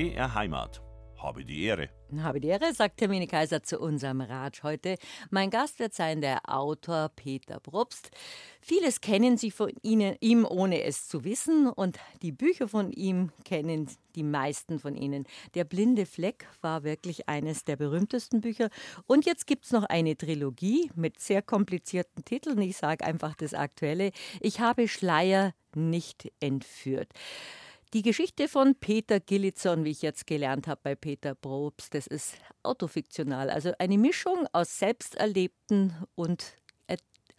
BR Heimat. Habe die Ehre. Habe die Ehre, sagt Hermine Kaiser zu unserem Ratsch heute. Mein Gast wird sein der Autor Peter Probst. Vieles kennen Sie von Ihnen, ihm, ohne es zu wissen. Und die Bücher von ihm kennen die meisten von Ihnen. Der blinde Fleck war wirklich eines der berühmtesten Bücher. Und jetzt gibt es noch eine Trilogie mit sehr komplizierten Titeln. Ich sage einfach das Aktuelle. Ich habe Schleier nicht entführt. Die Geschichte von Peter Gillitson, wie ich jetzt gelernt habe bei Peter Probst, das ist autofiktional, also eine Mischung aus selbsterlebten und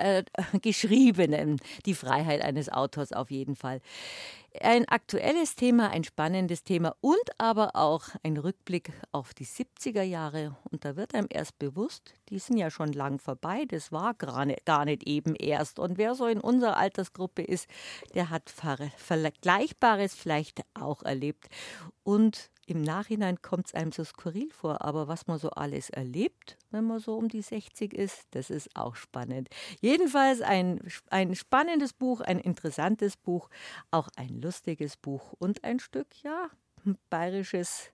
äh, geschriebenen, die Freiheit eines Autors auf jeden Fall. Ein aktuelles Thema, ein spannendes Thema und aber auch ein Rückblick auf die 70er Jahre. Und da wird einem erst bewusst, die sind ja schon lang vorbei, das war gar nicht, gar nicht eben erst. Und wer so in unserer Altersgruppe ist, der hat Vergleichbares vielleicht auch erlebt. Und im Nachhinein kommt es einem so skurril vor, aber was man so alles erlebt, wenn man so um die 60 ist, das ist auch spannend. Jedenfalls ein, ein spannendes Buch, ein interessantes Buch, auch ein lustiges Buch und ein Stück, ja, bayerisches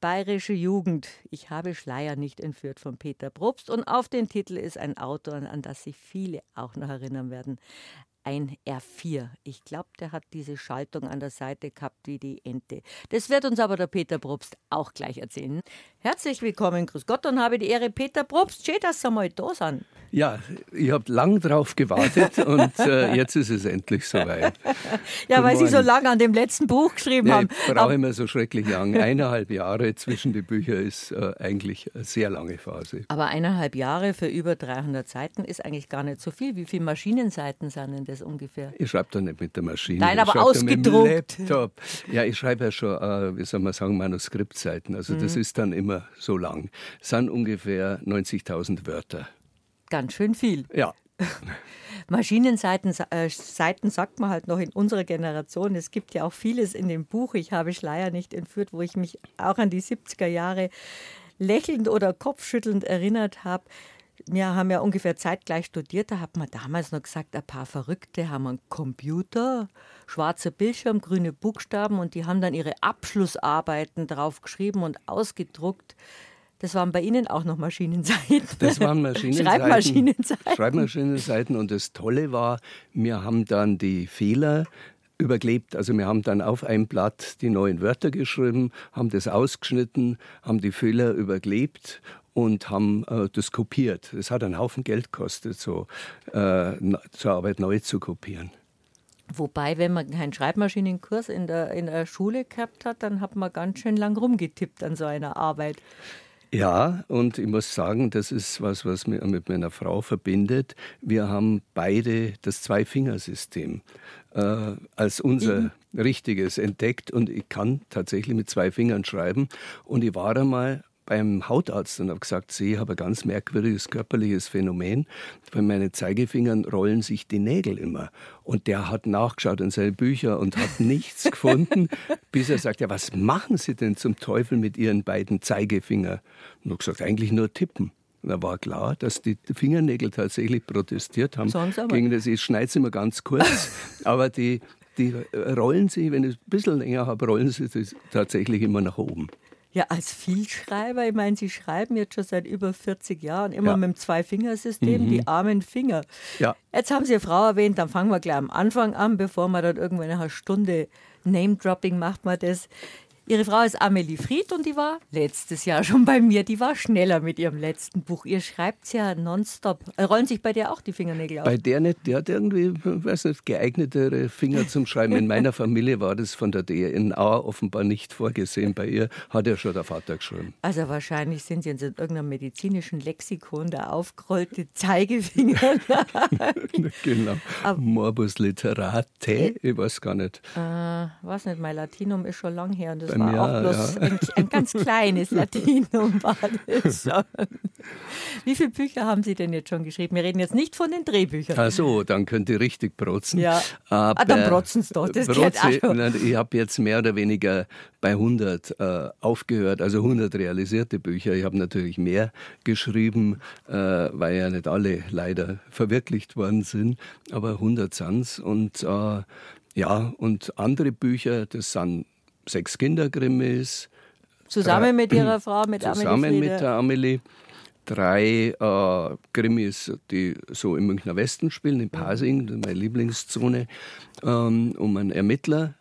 Bayerische Jugend. Ich habe Schleier nicht entführt von Peter Probst. Und auf den Titel ist ein Autor, an das sich viele auch noch erinnern werden ein R4. Ich glaube, der hat diese Schaltung an der Seite gehabt wie die Ente. Das wird uns aber der Peter Probst auch gleich erzählen. Herzlich willkommen, grüß Gott und habe die Ehre, Peter Probst. Schön, dass Sie mal da sind. Ja, ich habe lang drauf gewartet und äh, jetzt ist es endlich soweit. ja, Guten weil Morgen. Sie so lange an dem letzten Buch geschrieben nee, haben. Ich brauche immer so schrecklich lang. Eineinhalb Jahre zwischen die Bücher ist äh, eigentlich eine sehr lange Phase. Aber eineinhalb Jahre für über 300 Seiten ist eigentlich gar nicht so viel. Wie viele Maschinenseiten sind denn das? Das ungefähr? Ich schreibe da nicht mit der Maschine. Nein, aber ausgedruckt. Ja, ich schreibe ja schon, äh, wie soll man sagen, Manuskriptseiten. Also mhm. das ist dann immer so lang. Es sind ungefähr 90.000 Wörter. Ganz schön viel. Ja. Maschinenseiten äh, Seiten sagt man halt noch in unserer Generation. Es gibt ja auch vieles in dem Buch. Ich habe Schleier nicht entführt, wo ich mich auch an die 70er Jahre lächelnd oder kopfschüttelnd erinnert habe wir haben ja ungefähr zeitgleich studiert, da hat man damals noch gesagt, ein paar Verrückte haben einen Computer, schwarzer Bildschirm, grüne Buchstaben und die haben dann ihre Abschlussarbeiten drauf geschrieben und ausgedruckt. Das waren bei Ihnen auch noch Maschinenseiten. Das waren Maschinenseiten. Schreibmaschinenseiten. Schreibmaschinenseiten. Und das Tolle war, wir haben dann die Fehler überklebt. Also wir haben dann auf ein Blatt die neuen Wörter geschrieben, haben das ausgeschnitten, haben die Fehler überklebt und haben äh, das kopiert. Es hat einen Haufen Geld gekostet, so äh, zur Arbeit neu zu kopieren. Wobei, wenn man keinen Schreibmaschinenkurs in der, in der Schule gehabt hat, dann hat man ganz schön lang rumgetippt an so einer Arbeit. Ja, und ich muss sagen, das ist was, was mich mit meiner Frau verbindet. Wir haben beide das Zwei-Fingersystem äh, als unser mhm. richtiges entdeckt und ich kann tatsächlich mit zwei Fingern schreiben. Und ich war einmal beim Hautarzt und habe gesagt, sie habe ein ganz merkwürdiges körperliches Phänomen. Bei meinen Zeigefingern rollen sich die Nägel immer. Und der hat nachgeschaut in seine Bücher und hat nichts gefunden, bis er sagt, ja, was machen Sie denn zum Teufel mit Ihren beiden Zeigefingern? Und ich gesagt, eigentlich nur tippen. Da war klar, dass die Fingernägel tatsächlich protestiert haben gegen das. Ich schneide sie immer ganz kurz, aber die, die rollen sie, wenn ich ein bisschen länger habe, rollen sie tatsächlich immer nach oben. Ja, als Vielschreiber, ich meine, Sie schreiben jetzt schon seit über 40 Jahren immer ja. mit dem Zwei-Fingersystem, mhm. die armen Finger. Ja. Jetzt haben Sie eine Frau erwähnt, dann fangen wir gleich am Anfang an, bevor man dann irgendwann eine Stunde Name-Dropping macht man das. Ihre Frau ist Amelie Fried und die war letztes Jahr schon bei mir. Die war schneller mit ihrem letzten Buch. Ihr schreibt ja nonstop. Äh, rollen sich bei dir auch die Fingernägel auf? Bei der nicht. Der hat irgendwie, weiß nicht, geeignetere Finger zum Schreiben. In meiner Familie war das von der DNA offenbar nicht vorgesehen. Bei ihr hat ja schon der Vater geschrieben. Also wahrscheinlich sind sie in irgendeinem medizinischen Lexikon der aufgerollte Zeigefinger. genau. Aber, Morbus literate, ich weiß gar nicht. Äh, weiß nicht, mein Latinum ist schon lang her und das war auch bloß ja. ein, ein, ganz kleines Latinum war das schon. Wie viele Bücher haben Sie denn jetzt schon geschrieben? Wir reden jetzt nicht von den Drehbüchern. Ach so, dann könnt ihr richtig protzen. Ja. Aber ah, dann protzen Sie doch. Das Protze, ich habe jetzt mehr oder weniger bei 100 äh, aufgehört, also 100 realisierte Bücher. Ich habe natürlich mehr geschrieben, äh, weil ja nicht alle leider verwirklicht worden sind, aber 100 sind Und äh, ja, und andere Bücher, das sind sechs Kindergrimmis, Zusammen mit Ihrer Frau, mit Zusammen Amelie mit der Amelie drei äh, Krimis, die so im Münchner Westen spielen, in Pasing, meine Lieblingszone, ähm, um einen Ermittler.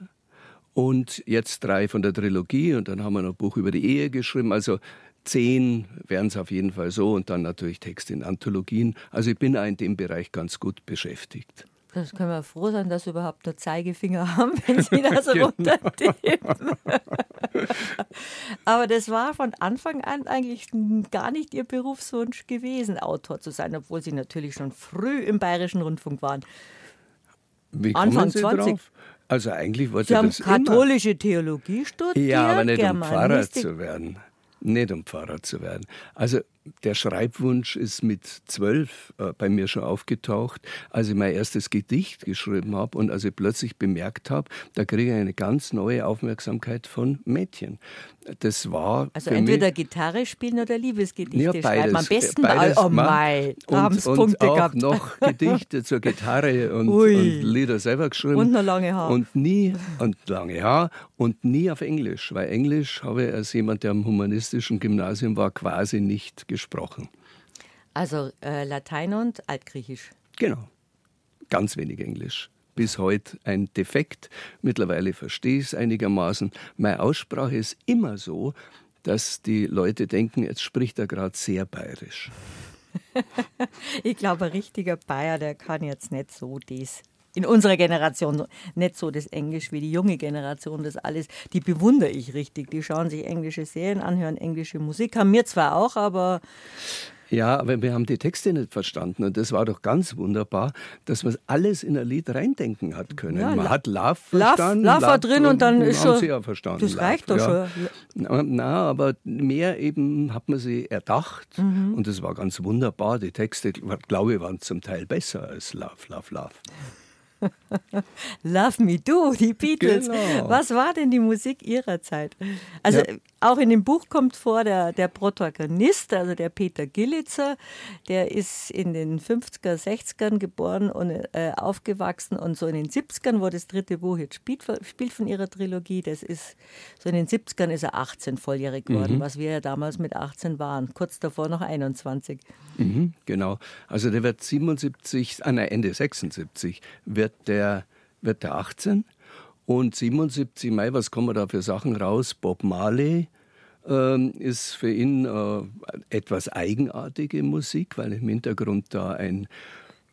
Und jetzt drei von der Trilogie und dann haben wir noch ein Buch über die Ehe geschrieben. Also zehn wären es auf jeden Fall so und dann natürlich Texte in Anthologien. Also ich bin in dem Bereich ganz gut beschäftigt. Das können wir froh sein, dass Sie überhaupt nur Zeigefinger haben, wenn Sie das genau. runtertippen. Aber das war von Anfang an eigentlich gar nicht Ihr Berufswunsch gewesen, Autor zu sein, obwohl Sie natürlich schon früh im Bayerischen Rundfunk waren. Wie Anfang Sie 20. Drauf? Also eigentlich wollte Sie haben das katholische immer. Theologie studiert, ja, aber nicht um Pfarrer zu werden. Nicht um Pfarrer zu werden. Also der Schreibwunsch ist mit zwölf äh, bei mir schon aufgetaucht, als ich mein erstes Gedicht geschrieben habe und als ich plötzlich bemerkt habe, da kriege ich eine ganz neue Aufmerksamkeit von Mädchen. Das war also entweder mich, Gitarre spielen oder Liebesgedichte ja, beides, schreiben. Am besten beides oh mei, da haben sie Punkte auch gehabt. noch Gedichte zur Gitarre und, und, Lieder selber geschrieben. Und noch lange Haar. Und nie, und lange Haar und nie auf Englisch, weil Englisch habe ich als jemand, der am humanistischen Gymnasium war, quasi nicht gesprochen gesprochen. Also äh, Latein und Altgriechisch. Genau. Ganz wenig Englisch. Bis heute ein Defekt. Mittlerweile verstehe ich es einigermaßen. Meine Aussprache ist immer so, dass die Leute denken, jetzt spricht er gerade sehr bayerisch. ich glaube, ein richtiger Bayer, der kann jetzt nicht so das in unserer Generation nicht so das Englisch wie die junge Generation. Das alles, die bewundere ich richtig. Die schauen sich englische Serien an, hören englische Musik, haben mir zwar auch, aber ja, aber wir haben die Texte nicht verstanden und das war doch ganz wunderbar, dass man alles in ein Lied reindenken hat können. Ja, man hat Love verstanden. Love, Love war drin und dann ist schon. Sie ja verstanden. Das reicht doch ja. schon. Na, aber mehr eben hat man sie erdacht mhm. und das war ganz wunderbar. Die Texte, glaube ich, waren zum Teil besser als Love, Love, Love. Love Me Do, die Beatles. Genau. Was war denn die Musik ihrer Zeit? Also ja. Auch in dem Buch kommt vor der, der Protagonist, also der Peter Gillitzer, der ist in den 50er, 60ern geboren und äh, aufgewachsen und so in den 70ern, wo das dritte Buch jetzt spielt, spielt von ihrer Trilogie, das ist so in den 70ern ist er 18 volljährig geworden, mhm. was wir ja damals mit 18 waren, kurz davor noch 21. Mhm, genau, also der wird 77, ah nein, Ende 76 wird wird der, wird der 18 und 77 Mai, was kommen da für Sachen raus? Bob Marley äh, ist für ihn äh, etwas eigenartige Musik, weil im Hintergrund da ein,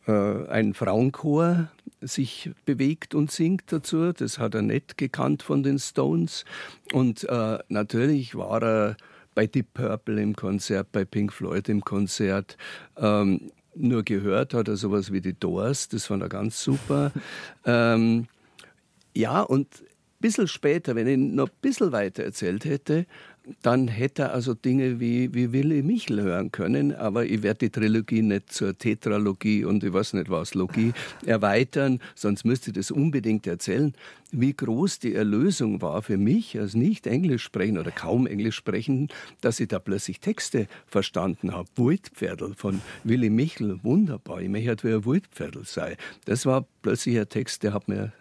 äh, ein Frauenchor sich bewegt und singt dazu. Das hat er nicht gekannt von den Stones. Und äh, natürlich war er bei Deep Purple im Konzert, bei Pink Floyd im Konzert. Ähm, nur gehört hat er sowas wie die Doors, das fand er ganz super. ähm, ja, und ein bisschen später, wenn ich noch ein bisschen weiter erzählt hätte, dann hätte er also Dinge wie, wie Willy Michel hören können, aber ich werde die Trilogie nicht zur Tetralogie und ich weiß nicht was, Logie erweitern, sonst müsste ich das unbedingt erzählen, wie groß die Erlösung war für mich als nicht Englisch sprechen oder kaum Englisch sprechen, dass ich da plötzlich Texte verstanden habe. Waldpferdl von Willy Michel, wunderbar, ich möchte wie ein Waldpferdl sei. Das war plötzlich ein Text, der hat mir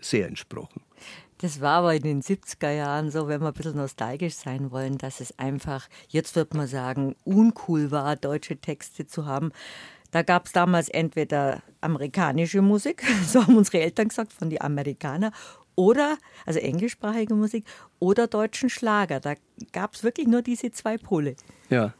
sehr entsprochen. Das war aber in den 70er Jahren so, wenn wir ein bisschen nostalgisch sein wollen, dass es einfach, jetzt wird man sagen, uncool war, deutsche Texte zu haben. Da gab es damals entweder amerikanische Musik, so haben unsere Eltern gesagt, von den Amerikanern, oder, also englischsprachige Musik, oder deutschen Schlager. Da gab es wirklich nur diese zwei Pole. Ja,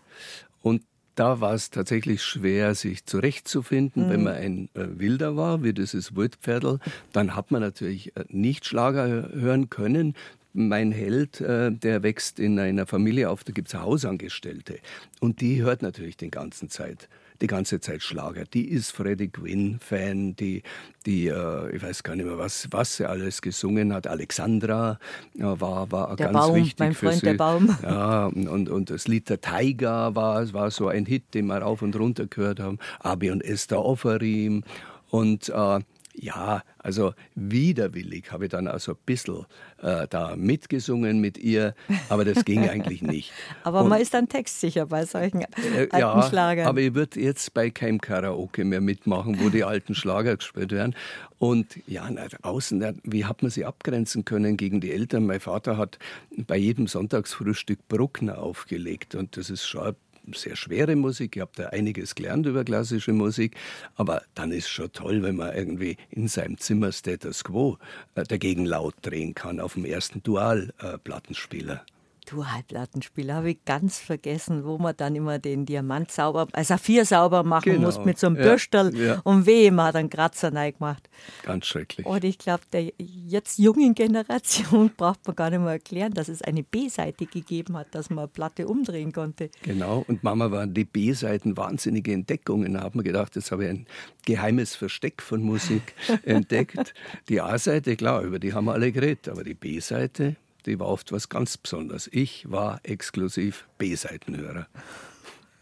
und da war es tatsächlich schwer, sich zurechtzufinden. Mhm. Wenn man ein äh, Wilder war, wie ist Wildpferdl, dann hat man natürlich äh, nicht Schlager hören können. Mein Held, äh, der wächst in einer Familie auf, da gibt es Hausangestellte. Und die hört natürlich den ganzen Zeit die ganze Zeit Schlager. Die ist Freddie Quinn-Fan, die, die äh, ich weiß gar nicht mehr, was, was sie alles gesungen hat. Alexandra äh, war, war der ganz Baum, wichtig mein Freund, für sie. Der Baum. Ja, und, und das Lied der Tiger war, war so ein Hit, den wir rauf und runter gehört haben. Abi und Esther Offerim. Und äh, Ja, also widerwillig habe ich dann auch so ein bisschen äh, da mitgesungen mit ihr, aber das ging eigentlich nicht. aber Und, man ist dann textsicher bei solchen äh, alten ja, Schlagern. aber ich würde jetzt bei keinem Karaoke mehr mitmachen, wo die alten Schlager gespielt werden. Und ja, nach außen, wie hat man sie abgrenzen können gegen die Eltern? Mein Vater hat bei jedem Sonntagsfrühstück Bruckner aufgelegt und das ist schon sehr schwere Musik. Ich habe da einiges gelernt über klassische Musik. Aber dann ist schon toll, wenn man irgendwie in seinem Zimmer Status Quo äh, dagegen laut drehen kann auf dem ersten Dual-Plattenspieler. Äh, Dualplattenspieler habe ich ganz vergessen, wo man dann immer den Diamant sauber, äh, Saphir sauber machen genau. muss mit so einem ja, Bürstel ja. und weh, man hat einen Kratzer gemacht. Ganz schrecklich. Und ich glaube, der jetzt jungen Generation braucht man gar nicht mehr erklären, dass es eine B-Seite gegeben hat, dass man eine Platte umdrehen konnte. Genau, und Mama waren die B-Seiten wahnsinnige Entdeckungen. Da hat man gedacht, jetzt habe ich ein geheimes Versteck von Musik entdeckt. Die A-Seite, klar, über die haben wir alle geredet, aber die B-Seite, die war oft was ganz Besonderes. Ich war exklusiv B-Seitenhörer.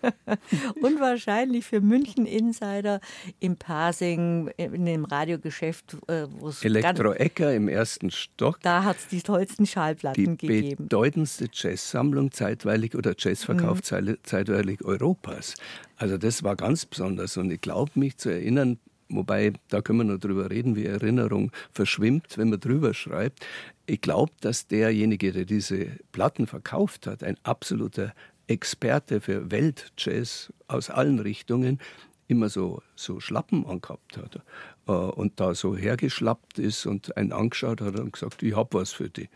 Unwahrscheinlich für München Insider im Parsing, in dem Radiogeschäft, äh, wo es. Elektro Ecker im ersten Stock. Da hat es die tollsten Schallplatten die gegeben. Die bedeutendste Jazzsammlung zeitweilig oder Jazzverkauf mhm. zeitweilig Europas. Also das war ganz besonders und ich glaube mich zu erinnern, Wobei, da können wir noch drüber reden, wie Erinnerung verschwimmt, wenn man drüber schreibt. Ich glaube, dass derjenige, der diese Platten verkauft hat, ein absoluter Experte für Weltjazz aus allen Richtungen, immer so, so Schlappen angehabt hat äh, und da so hergeschlappt ist und einen angeschaut hat und gesagt, ich hab was für dich.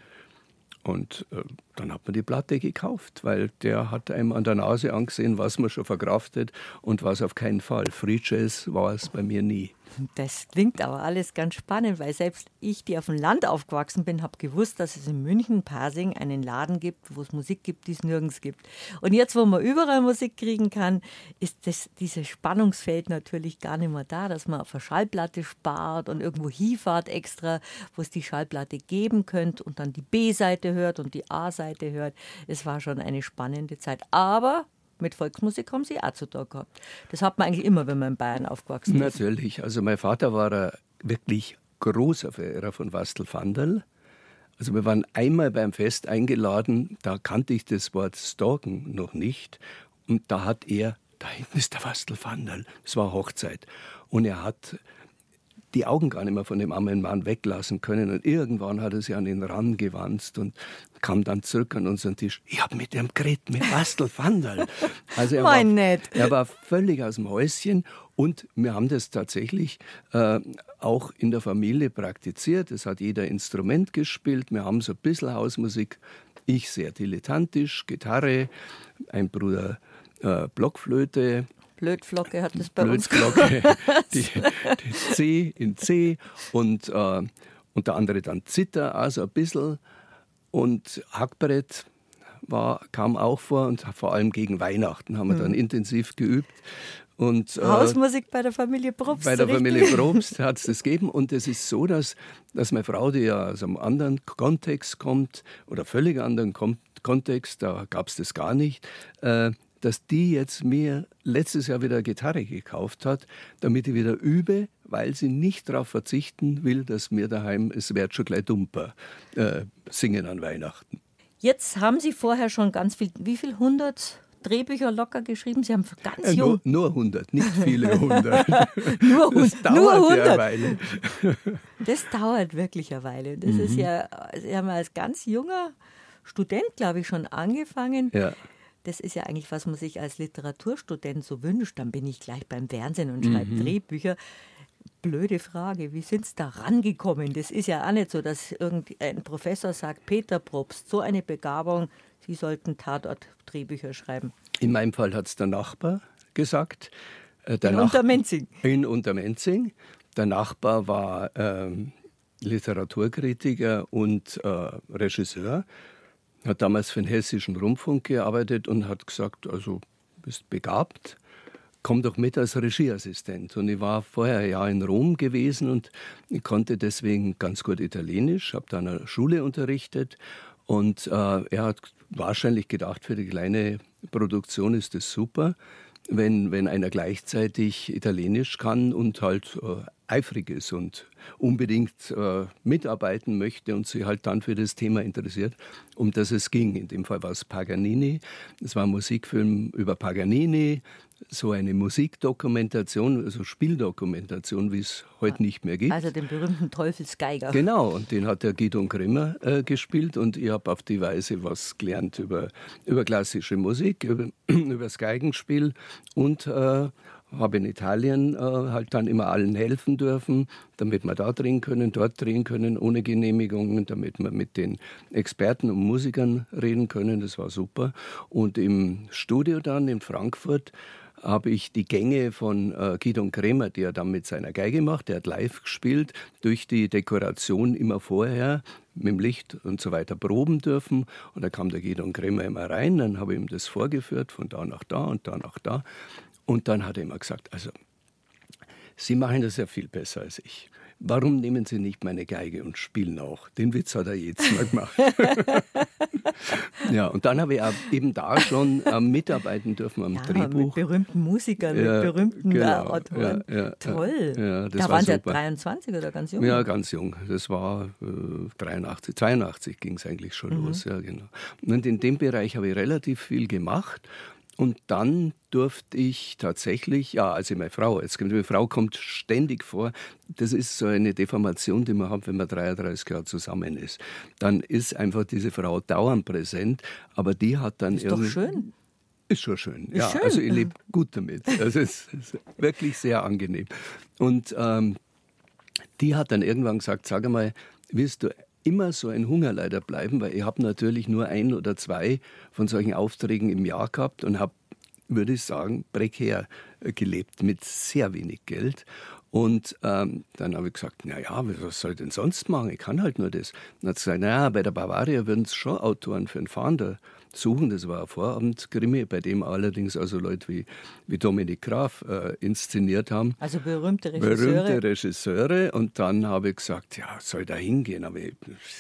Und äh, dann hat man die Platte gekauft, weil der hat einem an der Nase angesehen, was man schon verkraftet und was auf keinen Fall. Free Jazz war es bei mir nie. Das klingt aber alles ganz spannend, weil selbst ich, die auf dem Land aufgewachsen bin, habe gewusst, dass es in München, Pasing, einen Laden gibt, wo es Musik gibt, die es nirgends gibt. Und jetzt, wo man überall Musik kriegen kann, ist das, dieses Spannungsfeld natürlich gar nicht mehr da, dass man auf eine Schallplatte spart und irgendwo hinfahrt extra, wo es die Schallplatte geben könnte und dann die B-Seite hört und die A-Seite Seite hört. Es war schon eine spannende Zeit. Aber mit Volksmusik haben sie auch zu tun gehabt. Das hat man eigentlich immer, wenn man in Bayern aufgewachsen ist. Natürlich. Also mein Vater war ein wirklich großer Verehrer von Wastel Vandal. Also wir waren einmal beim Fest eingeladen, da kannte ich das Wort Stalken noch nicht. Und da hat er, da hinten ist der Wastel Vandal, es war Hochzeit. Und er hat die Augen gar nicht mehr von dem armen Mann weglassen können. Und irgendwann hat er sich an ihn rangewanzt und kam dann zurück an unseren Tisch. Ich habe mit ihm geredet, mit Bastel Vandal. Also er war, nett. er war völlig aus dem Häuschen und wir haben das tatsächlich äh, auch in der Familie praktiziert. Es hat jeder Instrument gespielt. Wir haben so ein bisschen Hausmusik. Ich sehr dilettantisch, Gitarre, ein Bruder äh, Blockflöte, Blödflocke hat es bei Blödflocke, uns die, die C in C und äh, unter anderem dann Zither, also ein bisschen. Und Hackbrett war, kam auch vor und vor allem gegen Weihnachten haben wir dann mhm. intensiv geübt. Und, äh, Hausmusik bei der Familie Probst. Bei der richtig? Familie Probst hat es das gegeben. Und es ist so, dass, dass meine Frau, die ja aus einem anderen Kontext kommt, oder völlig anderen Kontext, da gab es das gar nicht, äh, dass die jetzt mir letztes Jahr wieder Gitarre gekauft hat, damit ich wieder übe, weil sie nicht darauf verzichten will, dass mir daheim es wird schon gleich dumper äh, singen an Weihnachten. Jetzt haben Sie vorher schon ganz viel, wie viel hundert Drehbücher locker geschrieben? Sie haben ganz äh, jung. Nur, nur 100, nicht viele 100. nur, das dauert nur 100. Ja eine Weile. das dauert wirklich eine Weile. Das mhm. ist ja, Sie haben als ganz junger Student, glaube ich, schon angefangen. Ja das ist ja eigentlich, was man sich als Literaturstudent so wünscht. Dann bin ich gleich beim Fernsehen und schreibe mhm. Drehbücher. Blöde Frage, wie sind Sie da rangekommen? Das ist ja auch nicht so, dass irgendein Professor sagt, Peter Probst, so eine Begabung, Sie sollten Tatort-Drehbücher schreiben. In meinem Fall hat es der Nachbar gesagt. Äh, der in Nach Untermenzing. In Untermenzing. Der Nachbar war ähm, Literaturkritiker und äh, Regisseur hat damals für den Hessischen Rundfunk gearbeitet und hat gesagt, also bist begabt, komm doch mit als Regieassistent. Und ich war vorher ja in Rom gewesen und ich konnte deswegen ganz gut Italienisch, habe da an einer Schule unterrichtet und äh, er hat wahrscheinlich gedacht, für die kleine Produktion ist das super. Wenn, wenn einer gleichzeitig Italienisch kann und halt äh, eifrig ist und unbedingt äh, mitarbeiten möchte und sich halt dann für das Thema interessiert, um das es ging. In dem Fall war es Paganini. Es war ein Musikfilm über Paganini, so eine Musikdokumentation, also Spieldokumentation, wie es heute nicht mehr gibt. Also den berühmten Teufelsgeiger. Genau, und den hat der Guido Grimmer äh, gespielt und ich habe auf die Weise was gelernt über, über klassische Musik, über, über das Geigenspiel und äh, habe in Italien äh, halt dann immer allen helfen dürfen, damit wir da drehen können, dort drehen können, ohne Genehmigungen, damit wir mit den Experten und Musikern reden können. Das war super. Und im Studio dann in Frankfurt habe ich die Gänge von äh, Gidon Kremer, die er dann mit seiner Geige macht, der hat live gespielt, durch die Dekoration immer vorher mit dem Licht und so weiter proben dürfen. Und da kam der Gidon Kremer immer rein, dann habe ich ihm das vorgeführt, von da nach da und da nach da. Und dann hat er immer gesagt, also, Sie machen das ja viel besser als ich. Warum nehmen Sie nicht meine Geige und spielen auch? Den Witz hat er jetzt mal gemacht. ja, und dann habe ich eben da schon äh, mitarbeiten dürfen am ja, Drehbuch. Mit berühmten Musikern, ja, mit berühmten genau, Autoren. Ja, Toll. da war waren Sie ja 23 oder ganz jung? Ja, ganz jung. Das war äh, 83, 82 ging es eigentlich schon mhm. los. Ja, genau. Und in dem Bereich habe ich relativ viel gemacht. Und dann durfte ich tatsächlich, ja, also meine Frau, jetzt meine Frau kommt ständig vor, das ist so eine Deformation, die man hat, wenn man 33 Jahre zusammen ist. Dann ist einfach diese Frau dauernd präsent, aber die hat dann ist irgendwie. Doch schön. Ist schon schön. Ist ja, schön. also ich lebe gut damit. Also es ist wirklich sehr angenehm. Und ähm, die hat dann irgendwann gesagt, sag einmal, willst du immer so ein Hungerleider bleiben, weil ich habe natürlich nur ein oder zwei von solchen Aufträgen im Jahr gehabt und habe, würde ich sagen, prekär äh, gelebt mit sehr wenig Geld. Und ähm, dann habe ich gesagt, na ja, was soll ich denn sonst machen? Ich kann halt nur das. Und dann hat sie gesagt, naja, bei der Bavaria würden es schon Autoren für einen Fahnder suchen. Das war ein Vorabendkrimi, bei dem allerdings also Leute wie, wie Dominik Graf äh, inszeniert haben. Also berühmte Regisseure. Berühmte Regisseure. Und dann habe ich gesagt, ja, soll da hingehen, aber ich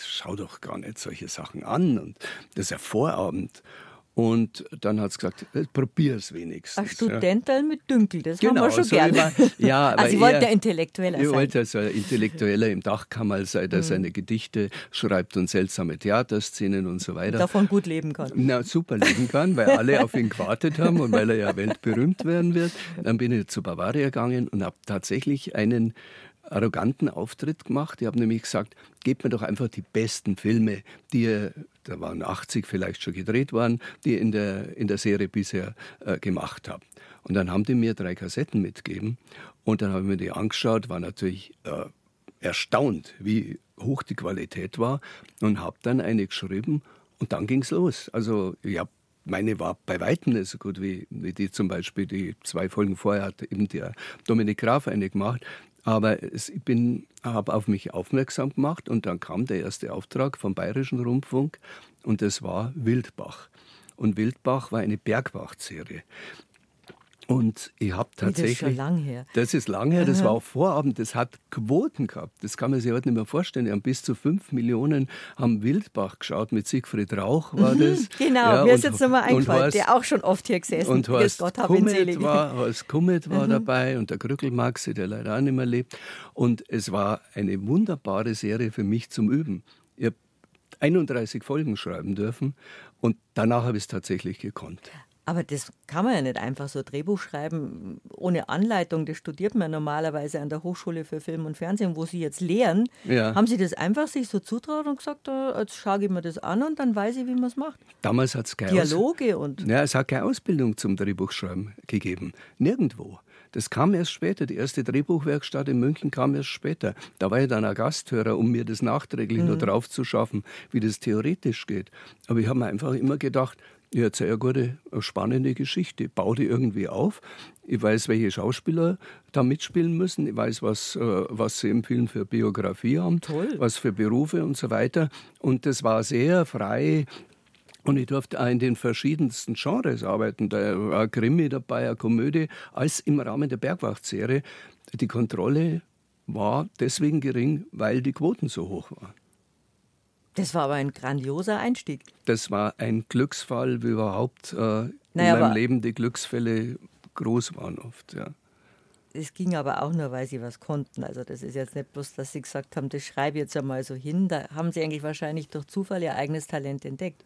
schau doch gar nicht solche Sachen an. Und das ist ja Vorabend. Und dann hat es gesagt, äh, probier es wenigstens. Ein Studentel ja. mit Dünkel, das genau, haben wir schon so gerne. Immer, ja, also ich wollte ja Intellektueller sein. Ich wollte also ein Intellektueller im Dachkammer sein, der mhm. seine Gedichte schreibt und seltsame Theaterszenen und so weiter. Davon gut leben kann. Na, super leben kann, weil alle auf ihn gewartet haben und weil er ja weltberühmt werden wird. Dann bin ich zu Bavaria gegangen und habe tatsächlich einen arroganten Auftritt gemacht. Ich habe nämlich gesagt, gebt mir doch einfach die besten Filme, die ihr, da waren 80 vielleicht schon gedreht worden, die in der, in der Serie bisher äh, gemacht habt. Und dann haben die mir drei Kassetten mitgegeben und dann habe ich mir die angeschaut, war natürlich äh, erstaunt, wie hoch die Qualität war und habe dann eine geschrieben und dann ging es los. Also ich habe meine war bei weitem nicht so gut wie, wie die zum Beispiel, die zwei Folgen vorher hat eben der Dominik Graf eine gemacht. Aber ich habe auf mich aufmerksam gemacht und dann kam der erste Auftrag vom Bayerischen Rundfunk und das war Wildbach. Und Wildbach war eine Bergwachtserie. Und ich habe tatsächlich. Das ist schon lang her. Das ist lang her, das war auch Vorabend, das hat Quoten gehabt. Das kann man sich heute nicht mehr vorstellen. Die haben bis zu fünf Millionen haben Wildbach geschaut, mit Siegfried Rauch war mhm, das. genau, ja, mir ist jetzt nochmal eingefallen, der auch schon oft hier gesessen Und Horst Gott, Kummet war, Horst Kummet war mhm. dabei und der Krückelmaxi, der leider auch nicht mehr lebt. Und es war eine wunderbare Serie für mich zum Üben. Ich habe 31 Folgen schreiben dürfen und danach habe ich es tatsächlich gekonnt. Aber das kann man ja nicht einfach so Drehbuch schreiben ohne Anleitung. Das studiert man normalerweise an der Hochschule für Film und Fernsehen, wo Sie jetzt lehren. Ja. Haben Sie das einfach sich so zutraut und gesagt, jetzt schaue ich mir das an und dann weiß ich, wie man es macht? Damals hat es keine Dialoge Aus und. Ja, es hat keine Ausbildung zum Drehbuchschreiben gegeben. Nirgendwo. Das kam erst später. Die erste Drehbuchwerkstatt in München kam erst später. Da war ich dann ein Gasthörer, um mir das nachträglich mhm. noch drauf zu schaffen, wie das theoretisch geht. Aber ich habe mir einfach immer gedacht, ich erzähle eine gute, eine spannende Geschichte. Ich baue die irgendwie auf. Ich weiß, welche Schauspieler da mitspielen müssen. Ich weiß, was, äh, was sie im Film für Biografie haben, Toll. was für Berufe und so weiter. Und das war sehr frei. Und ich durfte auch in den verschiedensten Genres arbeiten. Da war ein Krimi dabei, eine Komödie, alles im Rahmen der Bergwachtserie. Die Kontrolle war deswegen gering, weil die Quoten so hoch waren. Das war aber ein grandioser Einstieg. Das war ein Glücksfall, wie überhaupt äh, naja, in meinem Leben die Glücksfälle groß waren oft, ja. Es ging aber auch nur, weil sie was konnten. Also das ist jetzt nicht bloß, dass sie gesagt haben, das schreibe ich jetzt einmal so hin. Da haben sie eigentlich wahrscheinlich durch Zufall ihr eigenes Talent entdeckt.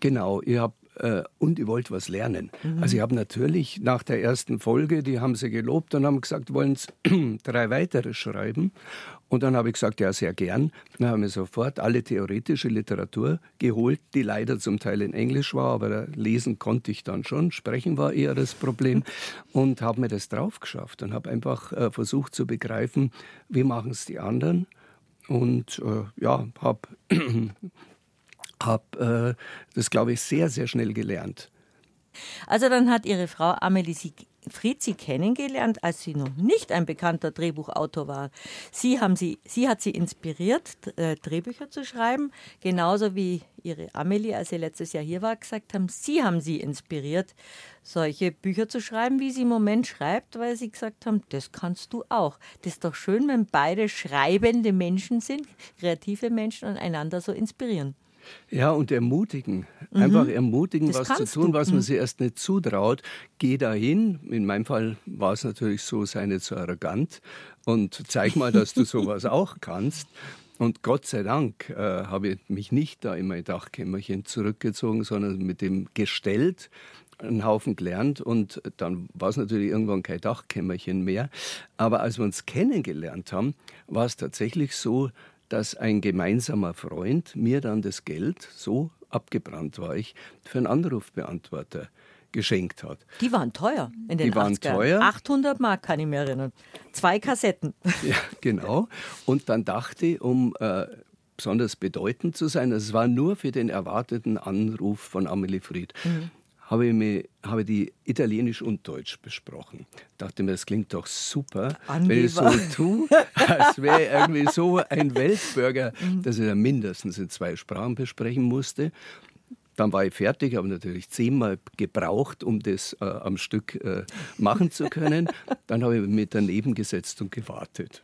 Genau, ich habe äh, und ich wollte was lernen. Mhm. Also ich habe natürlich nach der ersten Folge, die haben sie gelobt und haben gesagt, wollen Sie drei weitere schreiben. Und dann habe ich gesagt, ja, sehr gern. Dann haben wir sofort alle theoretische Literatur geholt, die leider zum Teil in Englisch war, aber lesen konnte ich dann schon. Sprechen war eher das Problem. Und habe mir das drauf geschafft und habe einfach äh, versucht zu begreifen, wie machen es die anderen. Und äh, ja, habe habe äh, das, glaube ich, sehr, sehr schnell gelernt. Also dann hat Ihre Frau Amelie Fried Sie kennengelernt, als sie noch nicht ein bekannter Drehbuchautor war. Sie, haben sie, sie hat sie inspiriert, äh, Drehbücher zu schreiben, genauso wie Ihre Amelie, als sie letztes Jahr hier war, gesagt haben, Sie haben sie inspiriert, solche Bücher zu schreiben, wie sie im Moment schreibt, weil Sie gesagt haben, das kannst du auch. Das ist doch schön, wenn beide schreibende Menschen sind, kreative Menschen und einander so inspirieren. Ja, und ermutigen. Mhm. Einfach ermutigen, das was zu tun, du. was man mhm. sich erst nicht zutraut. Geh dahin. In meinem Fall war es natürlich so, sei nicht so arrogant und zeig mal, dass du sowas auch kannst. Und Gott sei Dank äh, habe ich mich nicht da in mein Dachkämmerchen zurückgezogen, sondern mit dem gestellt einen Haufen gelernt und dann war es natürlich irgendwann kein Dachkämmerchen mehr. Aber als wir uns kennengelernt haben, war es tatsächlich so, dass ein gemeinsamer Freund mir dann das Geld, so abgebrannt war ich, für einen Anrufbeantworter geschenkt hat. Die waren teuer in den Die waren 80ern. teuer. 800 Mark kann ich mir erinnern. Zwei Kassetten. Ja, genau. Und dann dachte ich, um äh, besonders bedeutend zu sein, es war nur für den erwarteten Anruf von Amelie Fried. Mhm habe ich, mich, habe die Italienisch und Deutsch besprochen. Dachte mir, das klingt doch super, Angeber. wenn ich so tue, als wäre irgendwie so ein Weltbürger, mhm. dass ich ja mindestens in zwei Sprachen besprechen musste. Dann war ich fertig, habe natürlich zehnmal gebraucht, um das äh, am Stück äh, machen zu können. Dann habe ich mich daneben gesetzt und gewartet,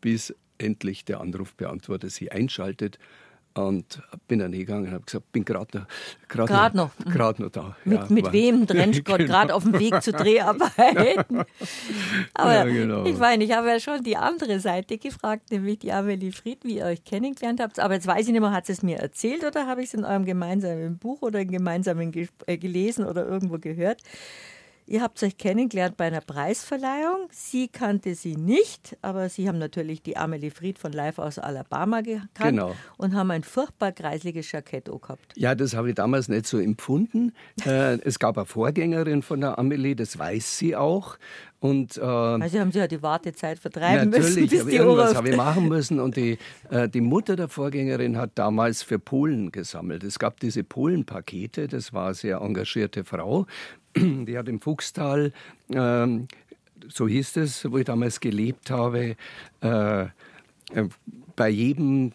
bis endlich der Anrufbeantworter sie einschaltet und bin dann hingegangen und habe gesagt, bin gerade noch, grad noch, noch, grad noch da. Mit, ja, mit wem trennt Gott genau. gerade auf dem Weg zu Dreharbeiten? Aber ja, genau. ich meine, ich habe ja schon die andere Seite gefragt, nämlich die Amelie Fried, wie ihr euch kennengelernt habt. Aber jetzt weiß ich nicht mehr, hat sie es mir erzählt oder habe ich es in eurem gemeinsamen Buch oder in gemeinsamen äh, gelesen oder irgendwo gehört? Ihr habt euch kennengelernt bei einer Preisverleihung. Sie kannte sie nicht, aber Sie haben natürlich die Amelie Fried von Live aus Alabama gekannt genau. und haben ein furchtbar kreisliges Jackett gehabt. Ja, das habe ich damals nicht so empfunden. äh, es gab eine Vorgängerin von der Amelie, das weiß sie auch. Und, äh, also haben Sie ja die Wartezeit vertreiben natürlich, müssen. Natürlich, irgendwas habe ich machen müssen. Und die, äh, die Mutter der Vorgängerin hat damals für Polen gesammelt. Es gab diese Polen-Pakete, das war eine sehr engagierte Frau, die hat im Fuchstal, ähm, so hieß es, wo ich damals gelebt habe, äh, äh, bei jedem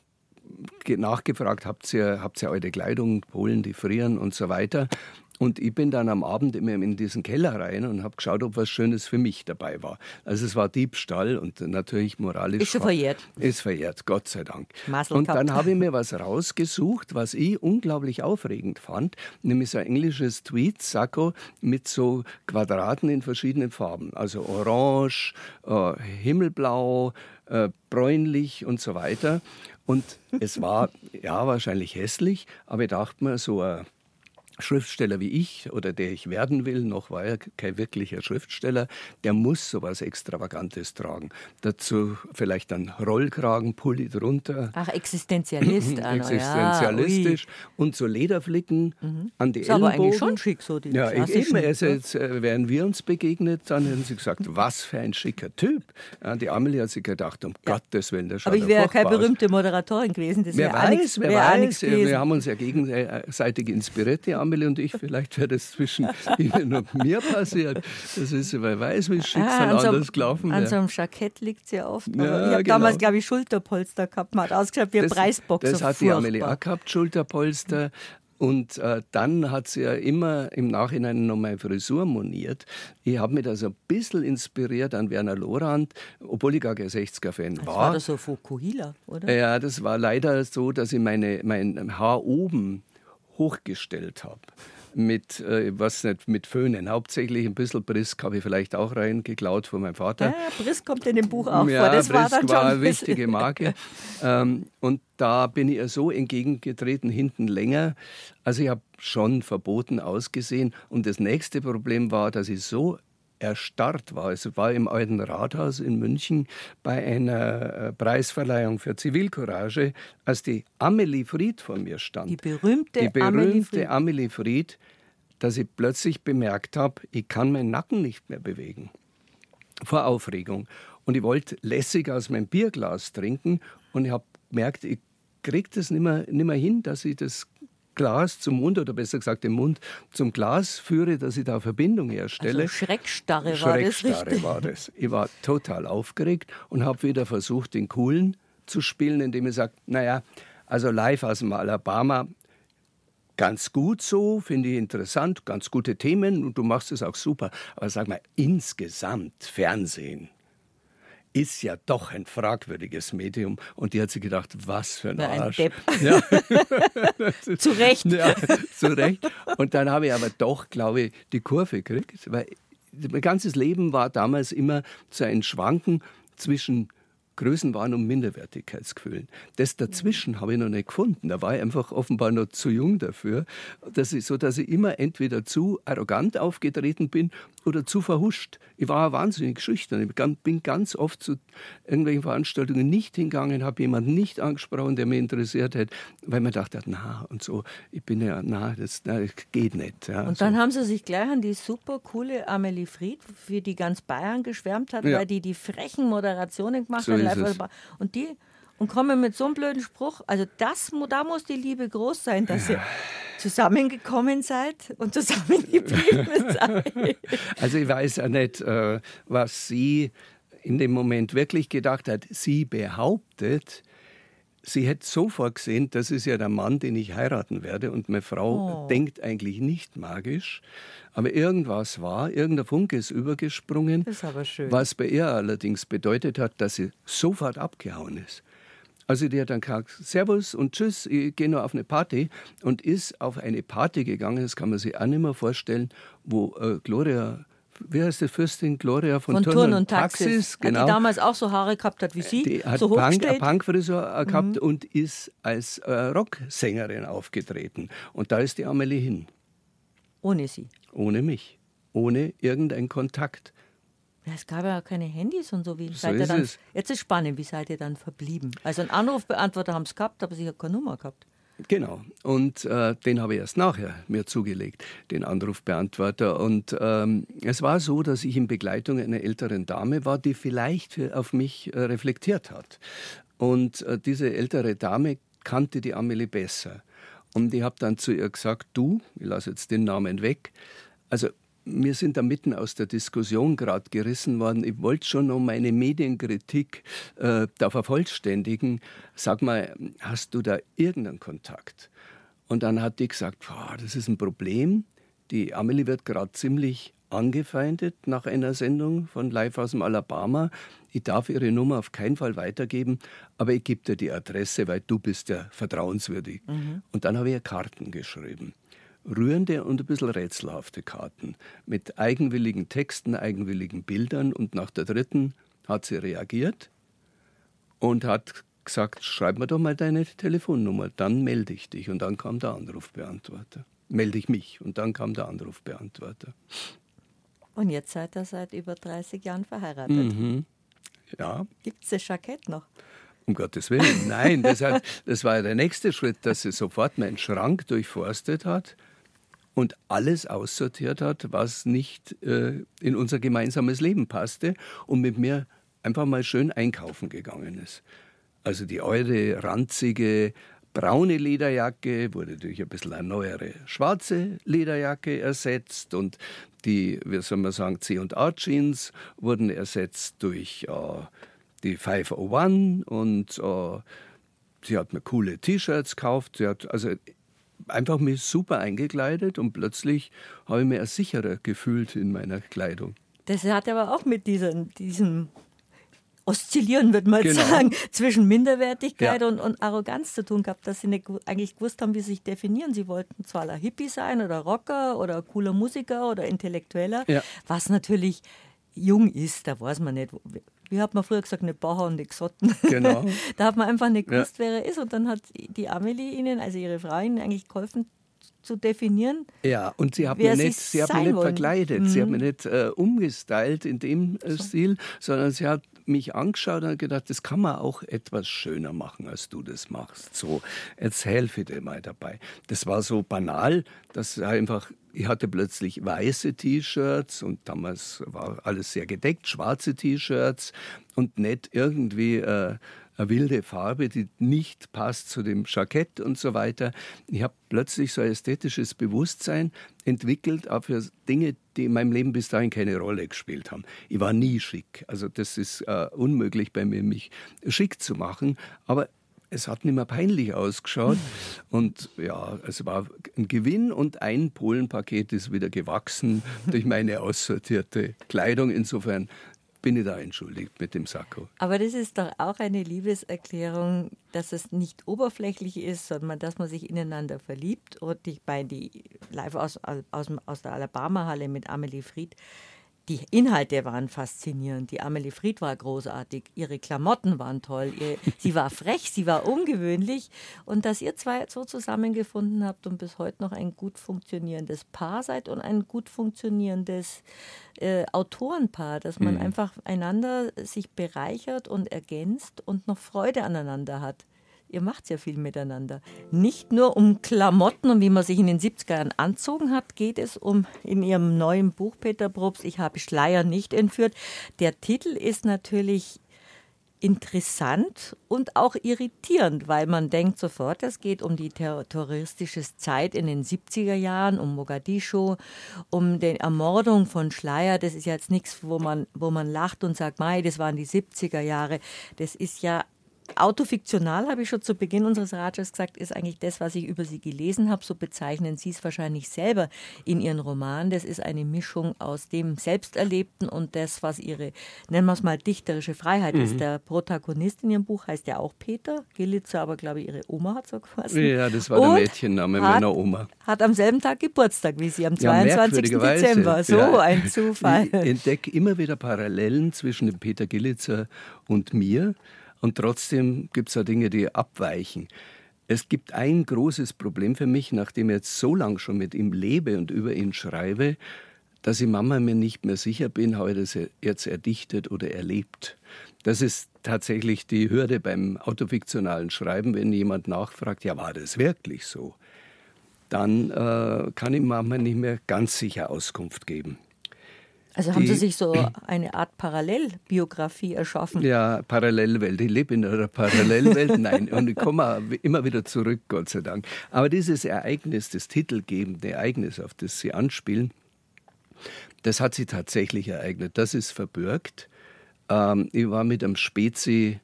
nachgefragt, habt ihr, habt ihr eure Kleidung, Polen, die frieren und so weiter. Und ich bin dann am Abend immer in diesen Keller rein und habe geschaut, ob was Schönes für mich dabei war. Also es war Diebstahl und natürlich moralisch. Ist schon verjährt. Ist verjährt, Gott sei Dank. Muscle und dann habe ich mir was rausgesucht, was ich unglaublich aufregend fand, nämlich so ein englisches Tweed-Sakko mit so Quadraten in verschiedenen Farben. Also orange, äh, himmelblau, äh, bräunlich und so weiter. Und es war ja wahrscheinlich hässlich, aber ich dachte mir, so ein Schriftsteller wie ich oder der ich werden will, noch war er kein wirklicher Schriftsteller, der muss sowas Extravagantes tragen. Dazu vielleicht ein Rollkragenpulli drunter. Ach, Existenzialist. Existenzialistisch. Ja, und so Lederflicken mhm. an die ist Ellbogen. aber eigentlich schon schick, so die Ja, eben, also jetzt äh, wären wir uns begegnet, dann hätten sie gesagt, was für ein schicker Typ. Ja, die Amelie hat sich gedacht, um ja. Gottes Willen, der schaut Aber ich wäre ja keine berühmte Moderatorin gewesen. Das wer weiß, wer weiß. Wir haben uns ja gegenseitig inspiriert, die Amelie und ich, vielleicht wäre das zwischen Ihnen und mir passiert. Das ist, wer weiß, wie das Schicksal ah, anders gelaufen wäre. An so einem Jackett liegt es ja oft. Ja, ich habe genau. damals, glaube ich, Schulterpolster gehabt. Man hat ausgeschaut wie ein Preisboxer. Das hat die Amelie auch gehabt, Schulterpolster. Und äh, dann hat sie ja immer im Nachhinein noch meine Frisur moniert. Ich habe mich da so ein bisschen inspiriert an Werner Lorand, obwohl ich gar kein 60er-Fan war. Das war das so Fukuhila, oder? Ja, das war leider so, dass ich meine, mein Haar oben hochgestellt habe. mit, äh, was nicht, mit Föhnen. Hauptsächlich ein bisschen Brisk habe ich vielleicht auch reingeklaut von meinem Vater. Ja, Brisk kommt in dem Buch auch ja, vor. Das Brisk war dann war schon eine wichtige Marke. ähm, und da bin ich ihr so entgegengetreten, hinten länger. Also ich habe schon verboten ausgesehen. Und das nächste Problem war, dass ich so erstarrt war. Es war im Alten Rathaus in München bei einer äh, Preisverleihung für Zivilcourage, als die Amelie Fried vor mir stand. Die berühmte, die berühmte Amelie Fried. Amelie Fried, dass ich plötzlich bemerkt habe, ich kann meinen Nacken nicht mehr bewegen. Vor Aufregung. Und ich wollte lässig aus meinem Bierglas trinken und ich habe gemerkt, ich kriege das nicht mehr, nicht mehr hin, dass ich das Glas zum Mund oder besser gesagt den Mund zum Glas führe, dass ich da Verbindung herstelle. Also Schreckstarre, war Schreckstarre das richtig. war das. Ich war total aufgeregt und habe wieder versucht, den Coolen zu spielen, indem ich sage, naja, also live aus dem Alabama, ganz gut so, finde ich interessant, ganz gute Themen und du machst es auch super. Aber sag mal, insgesamt Fernsehen ist ja doch ein fragwürdiges Medium. Und die hat sich gedacht, was für ein Na, ein Arsch. Depp. Ja. Zu Recht. Ja, zu Recht. Und dann habe ich aber doch, glaube ich, die Kurve gekriegt, weil mein ganzes Leben war damals immer so ein Schwanken zwischen Größenwahn und Minderwertigkeitsgefühlen. Das dazwischen habe ich noch nicht gefunden. Da war ich einfach offenbar noch zu jung dafür, dass ich, so dass ich immer entweder zu arrogant aufgetreten bin oder zu verhuscht. Ich war wahnsinnig schüchtern. Ich bin ganz oft zu irgendwelchen Veranstaltungen nicht hingegangen, habe jemanden nicht angesprochen, der mich interessiert hat, weil man dachte, na und so, ich bin ja, na, das, na, das geht nicht. Ja, Und so. dann haben sie sich gleich an die super coole Amelie Fried, für die ganz Bayern geschwärmt hat, Ja. weil die die frechen Moderationen gemacht So hat. Live Und die und kommen mit so einem blöden Spruch. Also das, da muss die Liebe groß sein, dass ihr zusammengekommen seid und zusammengeblieben seid. Also ich weiß ja nicht, äh, was sie in dem Moment wirklich gedacht hat. Sie behauptet, sie hätte sofort gesehen, das ist ja der Mann, den ich heiraten werde. Und meine Frau Oh. denkt eigentlich nicht magisch. Aber irgendwas war, irgendein Funke ist übergesprungen. Das ist aber schön. Was bei ihr allerdings bedeutet hat, dass sie sofort abgehauen ist. Also die hat dann gesagt, Servus und Tschüss, ich gehe nur auf eine Party und ist auf eine Party gegangen, das kann man sich auch nicht mehr vorstellen, wo äh, Gloria, wie heißt die Fürstin Gloria von, Von Turn, Turn und Taxis. genau. Hat die damals auch so Haare gehabt hat wie sie, Die hat so Punk. Punkfrisur gehabt und ist als äh, Rocksängerin aufgetreten. Und da ist die Amelie hin, Ohne sie. ohne mich, ohne irgendeinen Kontakt. Ja, Es gab ja keine Handys und so. Wie So seid ihr ist dann, es. Jetzt ist spannend, wie seid ihr dann verblieben? Also einen Anrufbeantworter haben sie gehabt, aber sie hat keine Nummer gehabt. Genau. Und äh, den habe ich erst nachher mir zugelegt, den Anrufbeantworter. Und ähm, es war so, dass ich in Begleitung einer älteren Dame war, die vielleicht auf mich äh, reflektiert hat. Und äh, diese ältere Dame kannte die Amelie besser. Und ich habe dann zu ihr gesagt, du, ich lasse jetzt den Namen weg, also wir sind da mitten aus der Diskussion gerade gerissen worden. Ich wollte schon um meine Medienkritik äh, da vervollständigen. Sag mal, hast du da irgendeinen Kontakt? Und dann hat die gesagt, das ist ein Problem. Die Amelie wird gerade ziemlich angefeindet nach einer Sendung von Live aus dem Alabama. Ich darf ihre Nummer auf keinen Fall weitergeben, aber ich gebe dir die Adresse, weil du bist ja vertrauenswürdig. Und dann habe ich ihr Karten geschrieben rührende und ein bisschen rätselhafte Karten mit eigenwilligen Texten, eigenwilligen Bildern. Und nach der dritten hat sie reagiert und hat gesagt, schreib mir doch mal deine Telefonnummer, dann melde ich dich. Und dann kam der Anrufbeantworter. Melde ich mich und dann kam der Anrufbeantworter. Und jetzt seid ihr seit über 30 Jahren verheiratet. Mhm. Ja, Gibt es das Jackett noch? um Gottes Willen. Nein, das, hat, das war ja der nächste Schritt, dass sie sofort meinen Schrank durchforstet hat und alles aussortiert hat, was nicht äh, in unser gemeinsames Leben passte und mit mir einfach mal schön einkaufen gegangen ist. Also die eure ranzige braune Lederjacke wurde durch ein bisschen eine neuere schwarze Lederjacke ersetzt und die, wie soll man sagen, C&A Jeans wurden ersetzt durch äh, die 501 und äh, sie hat mir coole T-Shirts gekauft. Hat also einfach mich super eingekleidet und plötzlich habe ich mich als sicherer gefühlt in meiner Kleidung. Das hat aber auch mit diesem, diesem oszillieren, würde man genau. sagen, zwischen Minderwertigkeit ja. und, und Arroganz zu tun gehabt, dass sie nicht eigentlich gewusst haben, wie sie sich definieren. Sie wollten zwar ein Hippie sein oder Rocker oder cooler Musiker oder Intellektueller, ja. was natürlich jung ist, da weiß man nicht. Wie hat man früher gesagt, eine Bauer und Sotten. Genau. da hat man einfach nicht gewusst, ja. wer er ist. Und dann hat die Amelie ihnen, also ihre Frau, ihnen eigentlich geholfen, zu definieren. Ja, und sie hat mich nicht, sie hat mich nicht verkleidet, mhm. sie hat mich nicht äh, umgestylt in dem äh, so. Stil, sondern sie hat mich angeschaut und gedacht, das kann man auch etwas schöner machen, als du das machst. So, jetzt helfe dir mal dabei. Das war so banal, dass einfach ich hatte plötzlich weiße T-Shirts und damals war alles sehr gedeckt, schwarze T-Shirts und nicht irgendwie äh, eine wilde Farbe, die nicht passt zu dem Jackett und so weiter. Ich habe plötzlich so ein ästhetisches Bewusstsein entwickelt, auch für Dinge, die in meinem Leben bis dahin keine Rolle gespielt haben. Ich war nie schick. Also das ist äh, unmöglich bei mir, mich schick zu machen. Aber es hat nicht mehr peinlich ausgeschaut. Und ja, es war ein Gewinn und ein Polenpaket ist wieder gewachsen durch meine aussortierte Kleidung. Insofern bin ich da entschuldigt mit dem Sakko. Aber das ist doch auch eine Liebeserklärung, dass es nicht oberflächlich ist, sondern dass man sich ineinander verliebt. Und ich bei die live aus, aus, aus der Alabama-Halle mit Amelie Fried die Inhalte waren faszinierend. Die Amelie Fried war großartig. Ihre Klamotten waren toll. Ihr, sie war frech, sie war ungewöhnlich. Und dass ihr zwei so zusammengefunden habt und bis heute noch ein gut funktionierendes Paar seid und ein gut funktionierendes äh, Autorenpaar, dass man mhm. einfach einander sich bereichert und ergänzt und noch Freude aneinander hat ihr macht ja viel miteinander. Nicht nur um Klamotten und wie man sich in den 70er Jahren anzogen hat, geht es um in ihrem neuen Buch Peter Probst, Ich habe Schleier nicht entführt. Der Titel ist natürlich interessant und auch irritierend, weil man denkt sofort, es geht um die terroristische Zeit in den 70er Jahren, um Mogadischu, um die Ermordung von Schleier. Das ist jetzt nichts, wo man, wo man lacht und sagt, Mai, das waren die 70er Jahre. Das ist ja Autofiktional, habe ich schon zu Beginn unseres Ratsches gesagt, ist eigentlich das, was ich über Sie gelesen habe. So bezeichnen Sie es wahrscheinlich selber in Ihren Roman. Das ist eine Mischung aus dem Selbsterlebten und das, was Ihre, nennen wir es mal, dichterische Freiheit mhm. ist. Der Protagonist in Ihrem Buch heißt ja auch Peter. Gillitzer, aber glaube ich, Ihre Oma hat so quasi. Ja, das war der und Mädchenname meiner Oma. Hat am selben Tag Geburtstag wie Sie, am 22. Ja, Dezember. So ja, ein Zufall. Ich entdecke immer wieder Parallelen zwischen dem Peter Gillitzer und mir. Und trotzdem gibt es auch Dinge, die abweichen. Es gibt ein großes Problem für mich, nachdem ich jetzt so lange schon mit ihm lebe und über ihn schreibe, dass ich Mama mir nicht mehr sicher bin, habe ich das jetzt erdichtet oder erlebt. Das ist tatsächlich die Hürde beim autofiktionalen Schreiben, wenn jemand nachfragt, ja, war das wirklich so? Dann äh, kann ich Mama nicht mehr ganz sicher Auskunft geben. Also haben die, Sie sich so eine Art Parallelbiografie erschaffen? Ja, Parallelwelt. Ich lebe in einer Parallelwelt. Nein, und ich komme immer wieder zurück, Gott sei Dank. Aber dieses Ereignis, das titelgebende Ereignis, auf das Sie anspielen, das hat sich tatsächlich ereignet. Das ist verbürgt. Ähm, ich war mit einem Spezi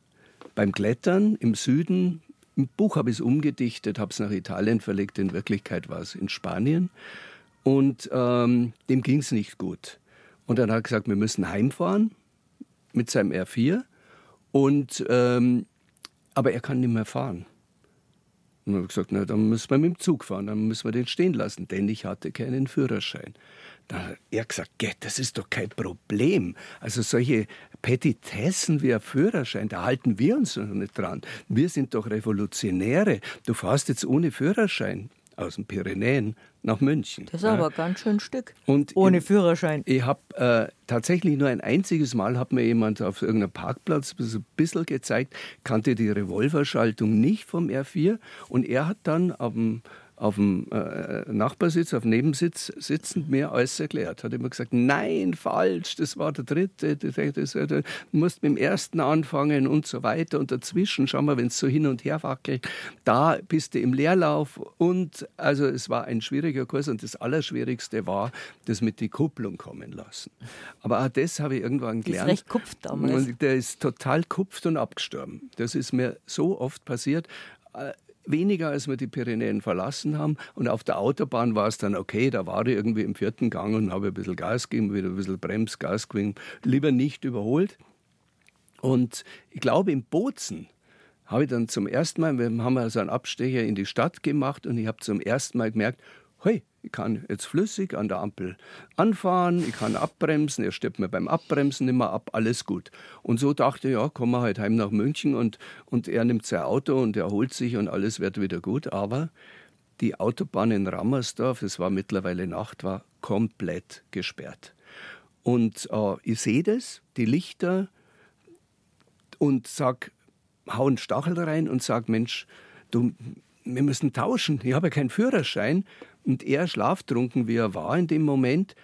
beim Klettern im Süden. Im Buch habe ich es umgedichtet, habe es nach Italien verlegt. In Wirklichkeit war es in Spanien. Und ähm, dem ging es nicht gut. Und dann hat er gesagt, wir müssen heimfahren mit seinem R4. Und, ähm, aber er kann nicht mehr fahren. Und dann habe ich gesagt, na, dann müssen wir mit dem Zug fahren, dann müssen wir den stehen lassen, denn ich hatte keinen Führerschein. Dann hat er gesagt, das ist doch kein Problem. Also solche Petitessen wie ein Führerschein, da halten wir uns noch nicht dran. Wir sind doch Revolutionäre. Du fährst jetzt ohne Führerschein aus den Pyrenäen nach München. Das ist aber ein ganz schön Stück. Und ohne ich, Führerschein. Ich habe äh, tatsächlich nur ein einziges Mal hat mir jemand auf irgendeinem Parkplatz ein bisschen gezeigt, kannte die Revolverschaltung nicht vom R4 und er hat dann auf dem auf dem äh, Nachbarsitz, auf dem Nebensitz sitzend mir alles erklärt. Hat immer gesagt, nein, falsch, das war der dritte, das, das, das, du musst mit dem ersten anfangen und so weiter. Und dazwischen, schau mal, wenn es so hin und her wackelt, da bist du im Leerlauf. Und also es war ein schwieriger Kurs und das Allerschwierigste war, das mit die Kupplung kommen lassen. Aber auch das habe ich irgendwann gelernt. Das ist recht kupft damals. Und der ist total kupft und abgestorben. Das ist mir so oft passiert äh, weniger, als wir die Pyrenäen verlassen haben. Und auf der Autobahn war es dann okay, da war ich irgendwie im vierten Gang und habe ein bisschen Gas gegeben, wieder ein bisschen Brems, Gas gegeben, lieber nicht überholt. Und ich glaube, in Bozen habe ich dann zum ersten Mal, wir haben also einen Abstecher in die Stadt gemacht und ich habe zum ersten Mal gemerkt, hey, ich kann jetzt flüssig an der Ampel anfahren, ich kann abbremsen, er stirbt mir beim Abbremsen immer ab, alles gut. Und so dachte ich, ja, kommen wir halt heim nach München und, und er nimmt sein Auto und er holt sich und alles wird wieder gut. Aber die Autobahn in Rammersdorf, es war mittlerweile Nacht, war komplett gesperrt. Und äh, ich sehe das, die Lichter, und sag, hau einen Stachel rein und sag, Mensch, du, wir müssen tauschen, ich habe ja keinen Führerschein. Und er, schlaftrunken wie er war in dem Moment,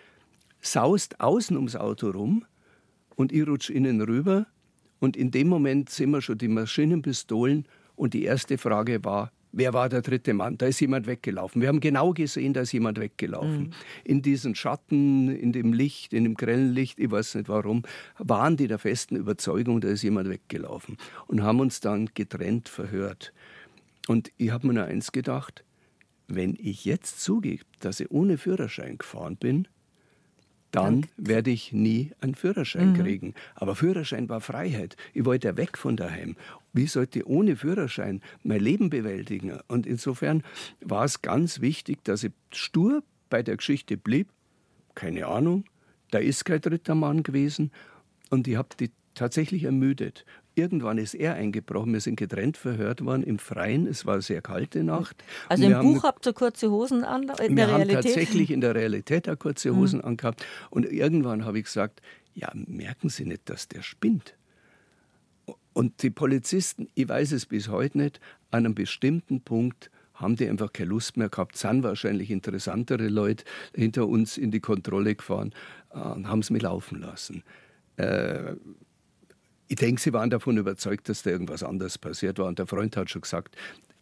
saust außen ums Auto rum und ich rutsch innen rüber. Und in dem Moment sind wir schon die Maschinenpistolen und die erste Frage war, wer war der dritte Mann? Da ist jemand weggelaufen. Wir haben genau gesehen, da ist jemand weggelaufen. Mhm. In diesen Schatten, in dem Licht, in dem grellen Licht, ich weiß nicht warum, waren die der festen Überzeugung, da ist jemand weggelaufen. Und haben uns dann getrennt verhört. Und ich habe mir nur eins gedacht, wenn ich jetzt zugebe, dass ich ohne Führerschein gefahren bin, dann werde ich nie einen Führerschein mhm. kriegen. Aber Führerschein war Freiheit. Ich wollte ja weg von daheim. Wie sollte ich ohne Führerschein mein Leben bewältigen? Und insofern war es ganz wichtig, dass ich stur bei der Geschichte blieb. Keine Ahnung, da ist kein dritter Mann gewesen. Und ich habe die tatsächlich ermüdet. Irgendwann ist er eingebrochen. Wir sind getrennt verhört worden im Freien. Es war eine sehr kalte Nacht. Also im Buch habt ihr kurze Hosen an? In wir der haben tatsächlich in der Realität auch kurze mhm. Hosen mhm. angehabt. Und irgendwann habe ich gesagt, ja, merken Sie nicht, dass der spinnt? Und die Polizisten, ich weiß es bis heute nicht, an einem bestimmten Punkt haben die einfach keine Lust mehr gehabt, sind wahrscheinlich interessantere Leute hinter uns in die Kontrolle gefahren äh, und haben es mir laufen lassen. Äh, ich denke, sie waren davon überzeugt, dass da irgendwas anderes passiert war. Und der Freund hat schon gesagt,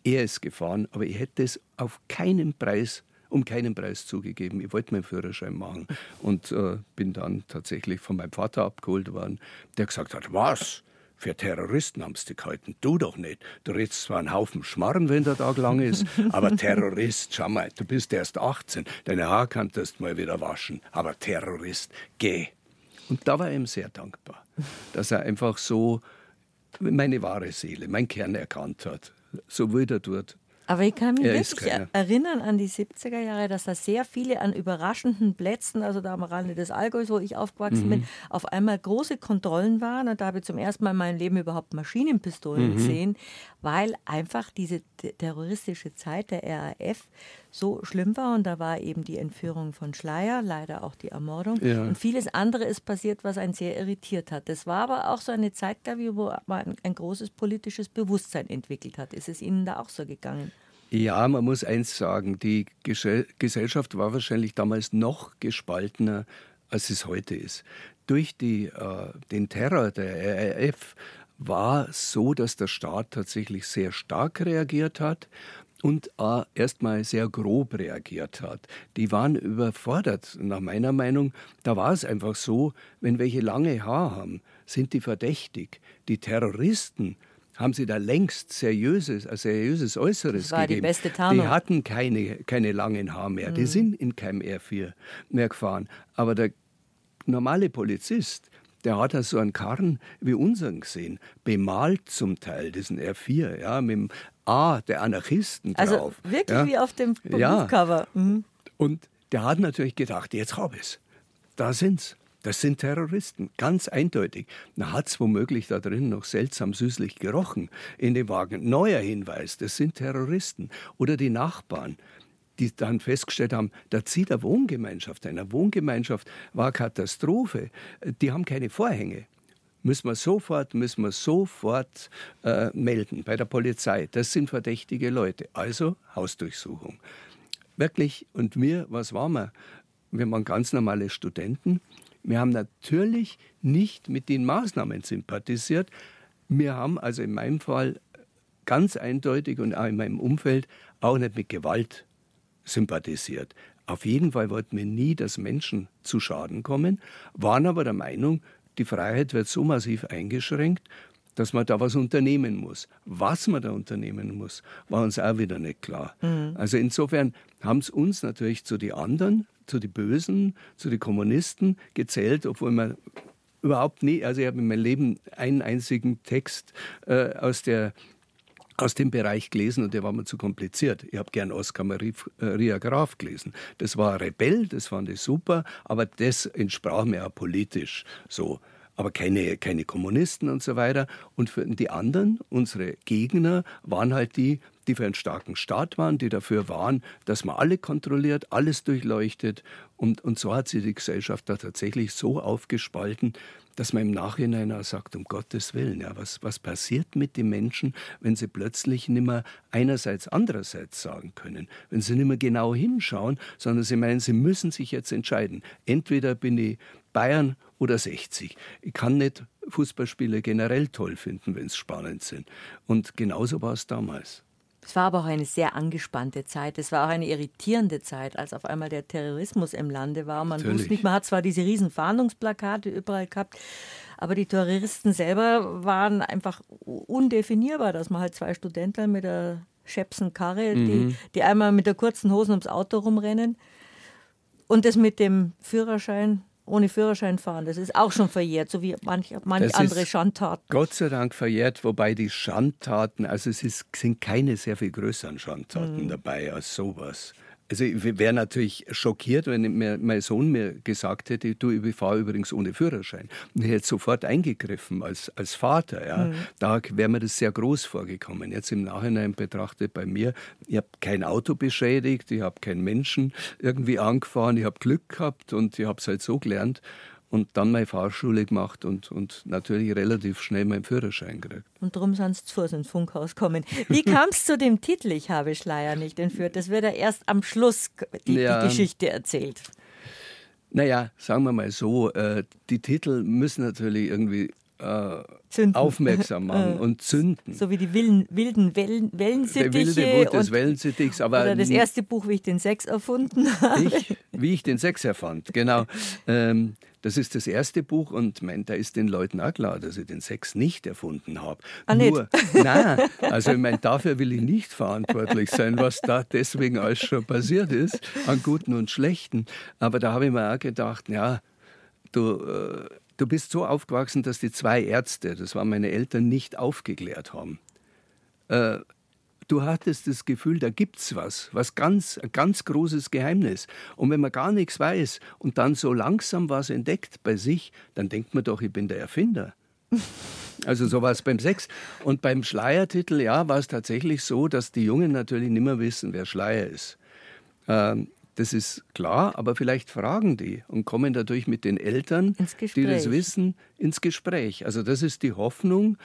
er ist gefahren, aber ich hätte es auf keinen Preis, um keinen Preis zugegeben. Ich wollte meinen Führerschein machen und äh, bin dann tatsächlich von meinem Vater abgeholt worden, der gesagt hat, was? Für Terroristen haben sie gehalten. Du doch nicht. Du redest zwar einen Haufen Schmarren, wenn der Tag lang ist, aber Terrorist, schau mal, du bist erst 18, deine Haare kannst du mal wieder waschen, aber Terrorist, geh. Und da war er ihm sehr dankbar, dass er einfach so meine wahre Seele, mein Kern erkannt hat. So wie er dort aber ich kann mich er wirklich erinnern an die 70er Jahre, dass da sehr viele an überraschenden Plätzen, also da am Rande des Allgäus, wo ich aufgewachsen mhm. bin, auf einmal große Kontrollen waren. Und da habe ich zum ersten Mal in meinem Leben überhaupt Maschinenpistolen mhm. gesehen, weil einfach diese terroristische Zeit der RAF so schlimm war. Und da war eben die Entführung von Schleier, leider auch die Ermordung. Ja. Und vieles andere ist passiert, was einen sehr irritiert hat. Das war aber auch so eine Zeit, glaube ich, wo man ein großes politisches Bewusstsein entwickelt hat. Ist es Ihnen da auch so gegangen? Ja, man muss eins sagen, die Gesellschaft war wahrscheinlich damals noch gespaltener, als es heute ist. Durch die, äh, den Terror der RAF war so, dass der Staat tatsächlich sehr stark reagiert hat und äh, erstmal sehr grob reagiert hat. Die waren überfordert, nach meiner Meinung. Da war es einfach so, wenn welche lange Haar haben, sind die verdächtig. Die Terroristen haben sie da längst seriöses, ein seriöses Äußeres das war gegeben. Die, beste Tarnung. die hatten keine, keine langen Haare mehr. Mhm. Die sind in keinem R4 mehr gefahren. Aber der normale Polizist, der hat da so einen Karren wie unseren gesehen, bemalt zum Teil, diesen R4, ja, mit dem A der Anarchisten also drauf. Also wirklich ja. wie auf dem Buchcover. Ja. Mhm. Und der hat natürlich gedacht, jetzt hab ich's. Da sind's. Das sind Terroristen, ganz eindeutig. Da hat es womöglich da drin noch seltsam süßlich gerochen in dem Wagen. Neuer Hinweis, das sind Terroristen. Oder die Nachbarn, die dann festgestellt haben, da zieht eine Wohngemeinschaft ein. Eine Wohngemeinschaft war Katastrophe. Die haben keine Vorhänge müssen wir sofort, müssen wir sofort äh, melden bei der Polizei. Das sind verdächtige Leute. Also Hausdurchsuchung. Wirklich, und wir, was waren wir? Wir waren ganz normale Studenten. Wir haben natürlich nicht mit den Maßnahmen sympathisiert. Wir haben also in meinem Fall ganz eindeutig und auch in meinem Umfeld auch nicht mit Gewalt sympathisiert. Auf jeden Fall wollten wir nie, dass Menschen zu Schaden kommen, waren aber der Meinung, die Freiheit wird so massiv eingeschränkt, dass man da was unternehmen muss. Was man da unternehmen muss, war uns auch wieder nicht klar. Mhm. Also insofern haben es uns natürlich zu den anderen zu den Bösen, zu den Kommunisten gezählt, obwohl wir überhaupt nie. Also ich habe in meinem Leben einen einzigen Text äh, aus der aus dem Bereich gelesen und der war mir zu kompliziert. Ich habe gern Oskar Maria Graf gelesen. Das war Rebell, das fand ich super, aber das entsprach mir auch politisch so aber keine, keine Kommunisten und so weiter. Und für die anderen, unsere Gegner, waren halt die, die für einen starken Staat waren, die dafür waren, dass man alle kontrolliert, alles durchleuchtet. Und, und so hat sich die Gesellschaft da tatsächlich so aufgespalten, dass man im Nachhinein auch sagt, um Gottes Willen, ja, was, was passiert mit den Menschen, wenn sie plötzlich nicht mehr einerseits, andererseits sagen können, wenn sie nicht mehr genau hinschauen, sondern sie meinen, sie müssen sich jetzt entscheiden. Entweder bin ich Bayern oder 60. Ich kann nicht Fußballspiele generell toll finden, wenn es spannend sind. Und genauso war es damals. Es war aber auch eine sehr angespannte Zeit. Es war auch eine irritierende Zeit, als auf einmal der Terrorismus im Lande war. Man Natürlich. wusste nicht, man hat zwar diese riesen Fahndungsplakate überall gehabt, aber die Terroristen selber waren einfach undefinierbar, dass man halt zwei Studenten mit der Schepsen Karre, mhm. die, die einmal mit der kurzen Hosen ums Auto rumrennen und das mit dem Führerschein ohne Führerschein fahren. Das ist auch schon verjährt, so wie manche manch andere Schandtaten. Gott sei Dank verjährt, wobei die Schandtaten, also es ist, sind keine sehr viel größeren Schandtaten mhm. dabei als sowas. Also ich wäre natürlich schockiert, wenn mir, mein Sohn mir gesagt hätte, du, ich fahre übrigens ohne Führerschein. Und ich hätte sofort eingegriffen als, als Vater. Ja. Mhm. Da wäre mir das sehr groß vorgekommen. Jetzt im Nachhinein betrachtet bei mir, ich habe kein Auto beschädigt, ich habe keinen Menschen irgendwie angefahren, ich habe Glück gehabt und ich habe es halt so gelernt und dann meine Fahrschule gemacht und, und natürlich relativ schnell meinen Führerschein gekriegt. Und darum sind sie zu ins Funkhaus kommen. Wie kam es zu dem Titel Ich habe Schleier nicht entführt? Das wird ja erst am Schluss die, ja, die Geschichte erzählt. Naja, sagen wir mal so, äh, die Titel müssen natürlich irgendwie äh, aufmerksam machen und zünden. So wie die wilden, wilden Wellen, Wellensittiche. Der wilde Wut des Wellensittichs. Aber oder das erste Buch, wie ich den Sex erfunden habe. Ich, wie ich den Sex erfand, genau. Ähm, das ist das erste Buch und mein, da ist den Leuten auch klar, dass ich den Sex nicht erfunden habe. Ah, Nur, nein, also ich meine, dafür will ich nicht verantwortlich sein, was da deswegen alles schon passiert ist, an Guten und Schlechten. Aber da habe ich mir auch gedacht, ja, du, äh, du bist so aufgewachsen, dass die zwei Ärzte, das waren meine Eltern, nicht aufgeklärt haben. Äh, du hattest das Gefühl, da gibt's was, was ganz, ein ganz großes Geheimnis. Und wenn man gar nichts weiß und dann so langsam was entdeckt bei sich, dann denkt man doch, ich bin der Erfinder. Also so war es beim Sex. Und beim Schleiertitel, ja, war es tatsächlich so, dass die Jungen natürlich nicht mehr wissen, wer Schleier ist. Ähm, das ist klar, aber vielleicht fragen die und kommen dadurch mit den Eltern, die das wissen, ins Gespräch. Also das ist die Hoffnung.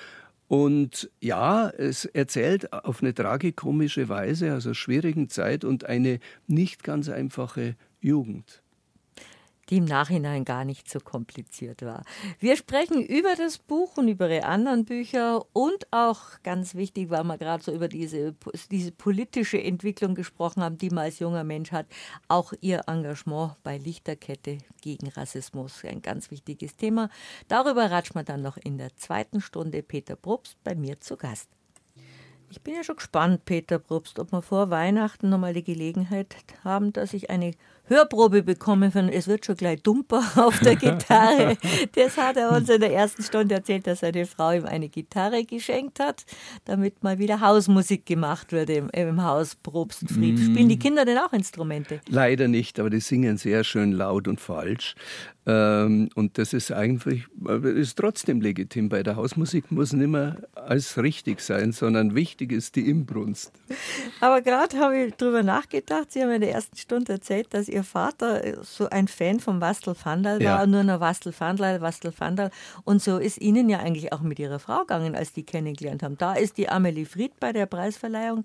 Und ja, es erzählt auf eine tragikomische Weise, also schwierigen Zeit und eine nicht ganz einfache Jugend die im Nachhinein gar nicht so kompliziert war. Wir sprechen über das Buch und über Ihre anderen Bücher und auch ganz wichtig, weil wir gerade so über diese, diese politische Entwicklung gesprochen haben, die man als junger Mensch hat, auch Ihr Engagement bei Lichterkette gegen Rassismus, ein ganz wichtiges Thema. Darüber ratscht man dann noch in der zweiten Stunde Peter Probst bei mir zu Gast. Ich bin ja schon gespannt, Peter Probst, ob wir vor Weihnachten nochmal die Gelegenheit haben, dass ich eine Hörprobe bekommen von Es wird schon gleich dumper auf der Gitarre. das hat er uns in der ersten Stunde erzählt, dass seine Frau ihm eine Gitarre geschenkt hat, damit mal wieder Hausmusik gemacht wird im, im Haus Probstfried. Mm. Spielen die Kinder denn auch Instrumente? Leider nicht, aber die singen sehr schön laut und falsch. Ähm, und das ist eigentlich, ist trotzdem legitim. Bei der Hausmusik muss nicht mehr alles richtig sein, sondern wichtig ist die Imbrunst. Aber gerade habe ich darüber nachgedacht, Sie haben in der ersten Stunde erzählt, dass Ihr Vater so ein Fan vom Wastel Vandal war, ja. nur noch Wastel Vandal, Wastel Vandal. Und so ist Ihnen ja eigentlich auch mit Ihrer Frau gegangen, als die kennengelernt haben. Da ist die Amelie Fried bei der Preisverleihung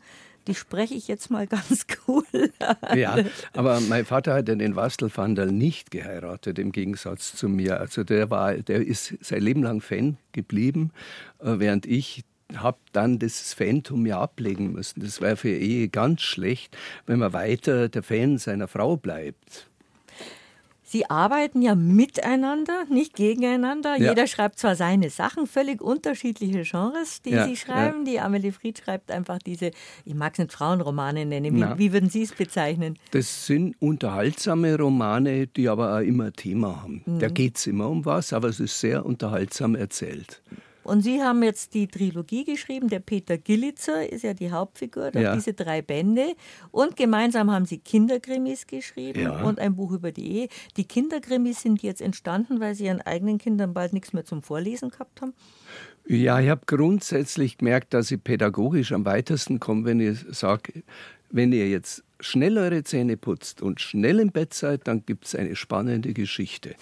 die spreche ich jetzt mal ganz cool an. Ja, aber mein Vater hat ja den Wastelfandel nicht geheiratet, im Gegensatz zu mir. Also der war, der ist sein Leben lang Fan geblieben, äh, während ich habe dann das Phantom ja ablegen müssen. Das war für Ehe ganz schlecht, wenn man weiter der Fan seiner Frau bleibt. Sie arbeiten ja miteinander, nicht gegeneinander. Ja. Jeder schreibt zwar seine Sachen, völlig unterschiedliche Genres, die ja, Sie schreiben. Ja. Die Amelie Fried schreibt einfach diese, ich mag es nicht Frauenromane nennen. Wie, wie würden Sie es bezeichnen? Das sind unterhaltsame Romane, die aber auch immer Thema haben. Mhm. Da geht es immer um was, aber es ist sehr unterhaltsam erzählt. Und Sie haben jetzt die Trilogie geschrieben. Der Peter Gillitzer ist ja die Hauptfigur, ja. diese drei Bände. Und gemeinsam haben Sie Kinderkrimis geschrieben ja. und ein Buch über die Ehe. Die Kinderkrimis sind jetzt entstanden, weil Sie Ihren eigenen Kindern bald nichts mehr zum Vorlesen gehabt haben? Ja, ich habe grundsätzlich gemerkt, dass ich pädagogisch am weitesten komme, wenn ich sage, wenn ihr jetzt schnell eure Zähne putzt und schnell im Bett seid, dann gibt es eine spannende Geschichte.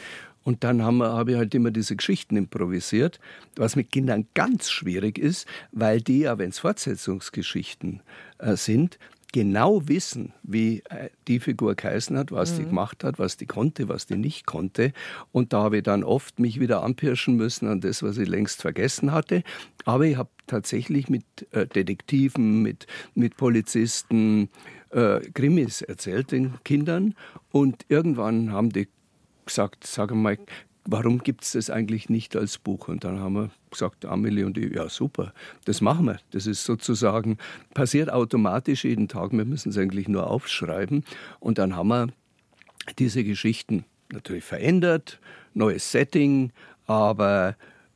Und dann habe hab ich halt immer diese Geschichten improvisiert, was mit Kindern ganz schwierig ist, weil die ja, wenn es Fortsetzungsgeschichten äh, sind, genau wissen, wie äh, die Figur geheißen hat, was mhm. die gemacht hat, was die konnte, was die nicht konnte. Und da habe ich dann oft mich wieder anpirschen müssen an das, was ich längst vergessen hatte. Aber ich habe tatsächlich mit äh, Detektiven, mit, mit Polizisten, äh, Krimis erzählt den Kindern. Und irgendwann haben die gesagt, sag mal, warum gibt es das eigentlich nicht als Buch? Und dann haben wir gesagt, Amelie und ich, ja super, das machen wir. Das ist sozusagen, passiert automatisch jeden Tag, wir müssen es eigentlich nur aufschreiben. Und dann haben wir diese Geschichten natürlich verändert, neues Setting, aber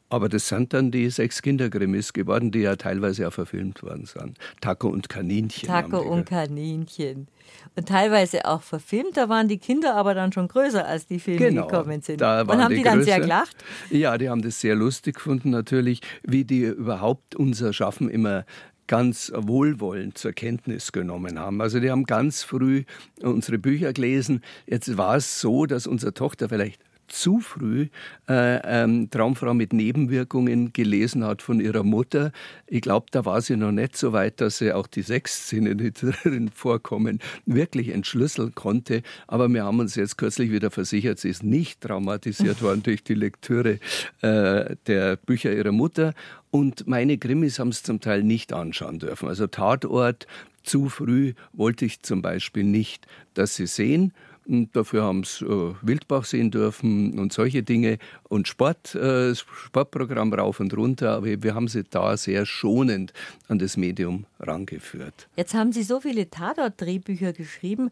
aber das sind dann die sechs Kindergrimmis geworden, die ja teilweise auch verfilmt worden sind. Taco und Kaninchen. Taco und Kaninchen. Und teilweise auch verfilmt. Da waren die Kinder aber dann schon größer, als die Filme genau, gekommen sind. Da und haben die, die dann sehr gelacht? Ja, die haben das sehr lustig gefunden natürlich, wie die überhaupt unser Schaffen immer ganz wohlwollend zur Kenntnis genommen haben. Also die haben ganz früh unsere Bücher gelesen. Jetzt war es so, dass unsere Tochter vielleicht zu früh äh, ähm, Traumfrau mit Nebenwirkungen gelesen hat von ihrer Mutter. Ich glaube, da war sie noch nicht so weit, dass sie auch die sechs Szenen, die darin vorkommen, wirklich entschlüsseln konnte. Aber wir haben uns jetzt kürzlich wieder versichert, sie ist nicht traumatisiert worden durch die Lektüre äh, der Bücher ihrer Mutter. Und meine Krimis haben es zum Teil nicht anschauen dürfen. Also Tatort zu früh wollte ich zum Beispiel nicht, dass sie sehen. Und dafür haben sie äh, Wildbach sehen dürfen und solche Dinge und Sport, äh, Sportprogramm rauf und runter. Aber wir haben sie da sehr schonend an das Medium rangeführt. Jetzt haben Sie so viele Tatort-Drehbücher geschrieben.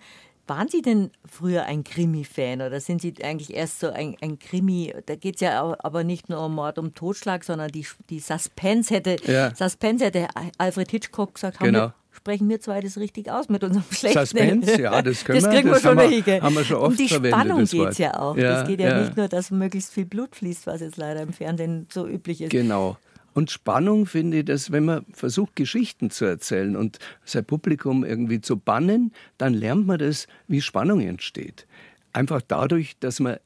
Waren Sie denn früher ein Krimi-Fan oder sind Sie eigentlich erst so ein, ein Krimi? Da geht es ja aber nicht nur um Mord, um Totschlag, sondern die, die Suspense hätte, ja. Suspense hätte Alfred Hitchcock gesagt, genau. haben wir sprechen wir zwei das richtig aus mit unserem schlechten Suspense, ja, das können das wir. Kriegen wir schon haben, wir, haben wir schon oft Um die verwendet, Spannung geht es ja auch. Ja, es geht ja, ja, nicht nur, dass möglichst viel Blut fließt, was jetzt leider im Fernsehen so üblich ist. Genau. Und Spannung finde ich, dass wenn man versucht, Geschichten zu erzählen und sein Publikum irgendwie zu bannen, dann lernt man das, wie Spannung entsteht. Einfach dadurch, dass man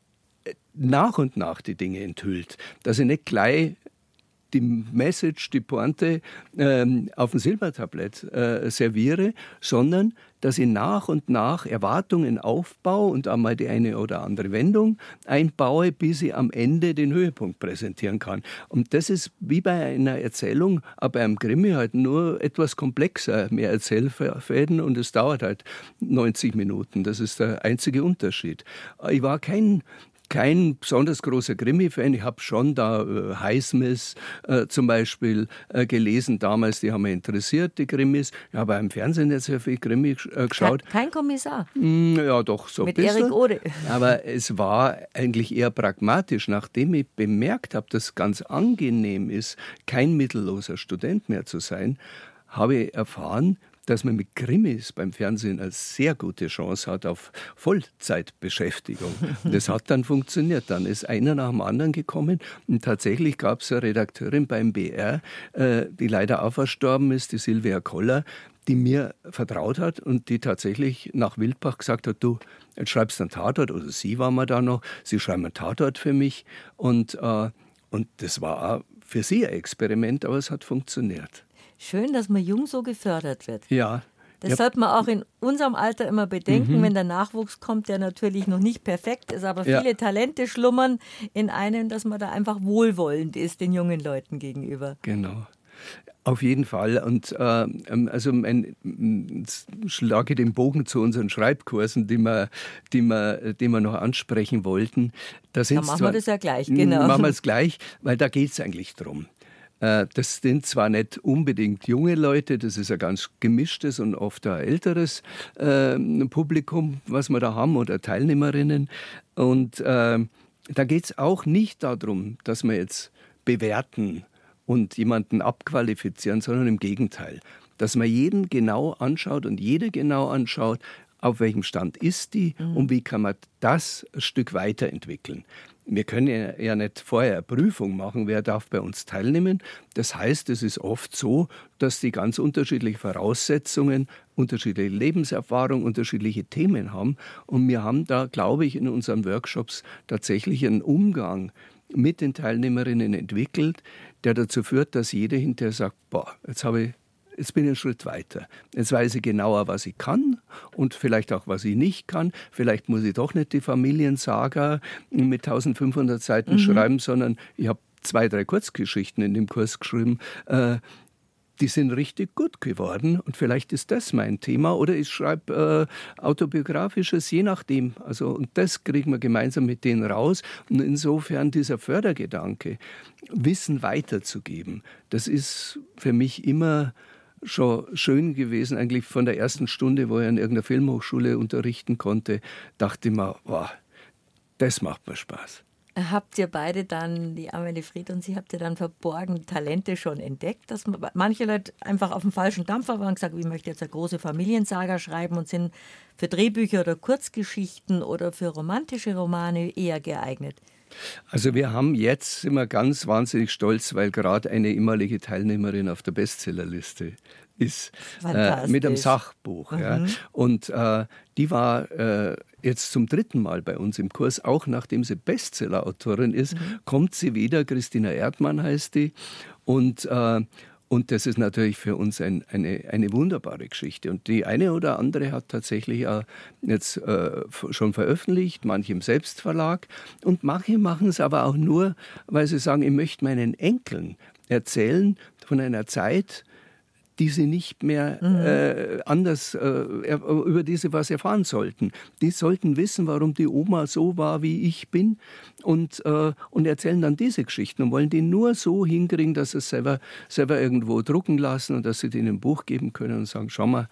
nach und nach die Dinge enthüllt. Dass ich nicht gleich die Message, die Pointe ähm, auf dem Silbertablett äh, serviere, sondern dass ich nach und nach Erwartungen aufbaue und einmal die eine oder andere Wendung einbaue, bis ich am Ende den Höhepunkt präsentieren kann. Und das ist wie bei einer Erzählung, aber beim Krimi halt nur etwas komplexer, mehr Erzählfäden und es dauert halt 90 Minuten. Das ist der einzige Unterschied. Ich war kein kein besonders großer Krimi-Fan. Ich habe schon da äh, Highsmith äh, zum Beispiel äh, gelesen damals, die haben mich interessiert, die Krimis. Ich habe im Fernsehen jetzt sehr viel Krimi äh, geschaut. Kein Kommissar? Mm, ja, doch, so Mit Erik Ode. Aber es war eigentlich eher pragmatisch. Nachdem ich bemerkt habe, dass es ganz angenehm ist, kein mittelloser Student mehr zu sein, habe ich erfahren, dass man mit Krimis beim Fernsehen eine sehr gute Chance hat auf Vollzeitbeschäftigung. Das hat dann funktioniert. Dann ist einer nach dem anderen gekommen und tatsächlich gab es eine Redakteurin beim BR, äh, die leider auch verstorben ist, die Silvia Koller, die mir vertraut hat und die tatsächlich nach Wildbach gesagt hat, du, jetzt schreibst einen Tatort, oder sie war mal da noch, sie schreiben einen Tatort für mich und, äh, und das war auch für sie ein Experiment, aber es hat funktioniert. Schön, dass man jung so gefördert wird. Ja. Das ja. sollte man auch in unserem Alter immer bedenken, mhm. wenn der Nachwuchs kommt, der natürlich noch nicht perfekt ist, aber viele ja. Talente schlummern in einem, dass man da einfach wohlwollend ist den jungen Leuten gegenüber. Genau. Auf jeden Fall. Und äh, also ein, schlage den Bogen zu unseren Schreibkursen, die wir, die wir, die wir noch ansprechen wollten. Da, da machen zwar, wir das ja gleich, genau. Machen wir es gleich, weil da geht es eigentlich drum. Äh, das sind zwar nicht unbedingt junge Leute, das ist ein ganz gemischtes und oft ein älteres äh, Publikum, was wir da haben, oder Teilnehmerinnen. Und äh, da geht es auch nicht darum, dass wir jetzt bewerten und jemanden abqualifizieren, sondern im Gegenteil. Dass man jeden genau anschaut und jede genau anschaut, auf welchem Stand ist die mhm. und wie kann man das ein Stück weiterentwickeln. Wir können ja nicht vorher eine Prüfung machen, wer darf bei uns teilnehmen. Das heißt, es ist oft so, dass die ganz unterschiedliche Voraussetzungen, unterschiedliche Lebenserfahrung, unterschiedliche Themen haben. Und wir haben da, glaube ich, in unseren Workshops tatsächlich einen Umgang mit den Teilnehmerinnen entwickelt, der dazu führt, dass jeder hinterher sagt, boah, jetzt habe ich jetzt bin ich einen Schritt weiter. Jetzt weiß ich genauer, was ich kann und vielleicht auch, was ich nicht kann. Vielleicht muss ich doch nicht die Familiensaga mit 1500 Seiten mhm. schreiben, sondern ich habe zwei, drei Kurzgeschichten in dem Kurs geschrieben. Äh, die sind richtig gut geworden und vielleicht ist das mein Thema oder ich schreibe äh, autobiografisches, je nachdem. Also und das kriegen wir gemeinsam mit denen raus und insofern dieser Fördergedanke, Wissen weiterzugeben, das ist für mich immer schon schön gewesen, eigentlich von der ersten Stunde, wo ich an irgendeiner Filmhochschule unterrichten konnte, dachte ich mir, wow, das macht mir Spaß. Habt ihr beide dann, die Amelie Fried und Sie, habt ihr dann verborgene Talente schon entdeckt? Dass manche Leute einfach auf dem falschen Dampfer waren und gesagt, ich möchte jetzt eine große Familiensaga schreiben und sind für Drehbücher oder Kurzgeschichten oder für romantische Romane eher geeignet? Also wir haben jetzt, wir ganz wahnsinnig stolz, weil gerade eine ehemalige Teilnehmerin auf der Bestsellerliste ist äh, mit einem Sachbuch. Mhm. Ja. Und äh, die war äh, jetzt zum dritten Mal bei uns im Kurs, auch nachdem sie Bestsellerautorin ist, mhm. kommt sie wieder. Christina Erdmann heißt die. Und äh, und das ist natürlich für uns ein, eine, eine wunderbare Geschichte. Und die eine oder andere hat tatsächlich äh, jetzt äh, schon veröffentlicht, manche im Selbstverlag. Und manche machen es aber auch nur, weil sie sagen, ich möchte meinen Enkeln erzählen von einer Zeit, die sie nicht mehr mhm. äh, anders äh, über diese was erfahren sollten. Die sollten wissen, warum die Oma so war, wie ich bin und, äh, und erzählen dann diese Geschichten und wollen die nur so hinkriegen, dass sie es selber, selber irgendwo drucken lassen und dass sie denen ein Buch geben können und sagen, schau mal,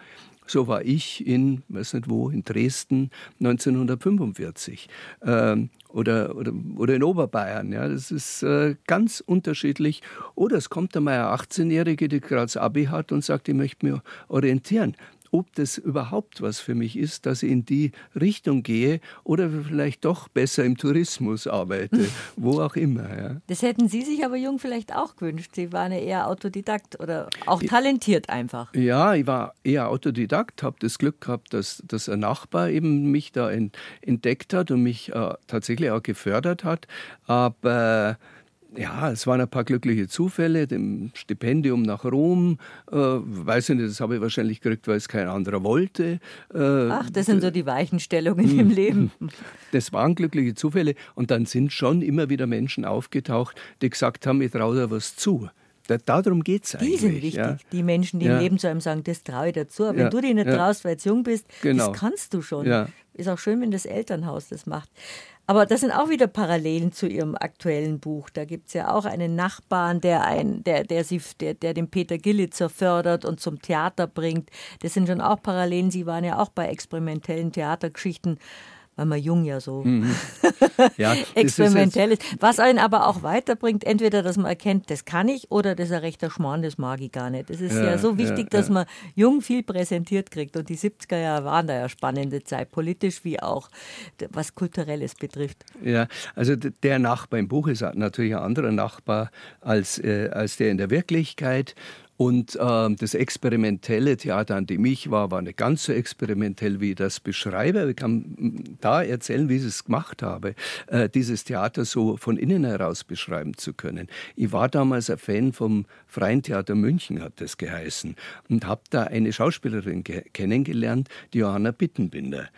so war ich in, weiß nicht wo, in Dresden 1945 ähm, oder, oder, oder in Oberbayern. Ja, das ist äh, ganz unterschiedlich. Oder es kommt einmal eine 18-Jährige, die gerade das Abi hat und sagt, ich möchte mich orientieren ob das überhaupt was für mich ist, dass ich in die Richtung gehe oder vielleicht doch besser im Tourismus arbeite, wo auch immer. Ja. Das hätten Sie sich aber jung vielleicht auch gewünscht. Sie waren ja eher Autodidakt oder auch talentiert einfach. Ja, ich war eher Autodidakt, habe das Glück gehabt, dass, dass ein Nachbar eben mich da entdeckt hat und mich äh, tatsächlich auch gefördert hat. Aber ja, es waren ein paar glückliche Zufälle, dem Stipendium nach Rom, äh, weiß ich nicht, das habe ich wahrscheinlich gekriegt, weil es kein anderer wollte. Äh, Ach, das sind so die Weichenstellungen im hm. Leben. Das waren glückliche Zufälle und dann sind schon immer wieder Menschen aufgetaucht, die gesagt haben, ich traue dir was zu. Da, darum geht es eigentlich. Die sind wichtig, ja. die Menschen, die ja. im Leben zu einem sagen, das traue ich dazu. Aber ja. wenn du dich nicht traust, weil du jung bist, genau. das kannst du schon. Ist auch schön, wenn das Elternhaus das macht. Aber das sind auch wieder Parallelen zu Ihrem aktuellen Buch. Da gibt es ja auch einen Nachbarn, der, ein, der, der, sie, der, der den Peter Gillitzer fördert und zum Theater bringt. Das sind schon auch Parallelen. Sie waren ja auch bei experimentellen Theatergeschichten weil man jung ja so mhm. ja, experimentell ist, ist. Was einen aber auch weiterbringt, entweder, dass man erkennt, das kann ich, oder das ist ein rechter Schmarrn, das mag ich gar nicht. Es ist ja, ja so wichtig, ja, dass man jung viel präsentiert kriegt. Und die 70er Jahre waren da ja spannende Zeit, politisch wie auch was Kulturelles betrifft. Ja, also der Nachbar im Buch ist natürlich ein anderer Nachbar als, äh, als der in der Wirklichkeit. Und äh, das experimentelle Theater, an dem ich war, war nicht ganz so experimentell, wie ich das beschreibe. Ich kann da erzählen, wie ich es gemacht habe, äh, dieses Theater so von innen heraus beschreiben zu können. Ich war damals ein Fan vom Freien Theater München, hat das geheißen, und habe da eine Schauspielerin kennengelernt, die Johanna Bittenbinder.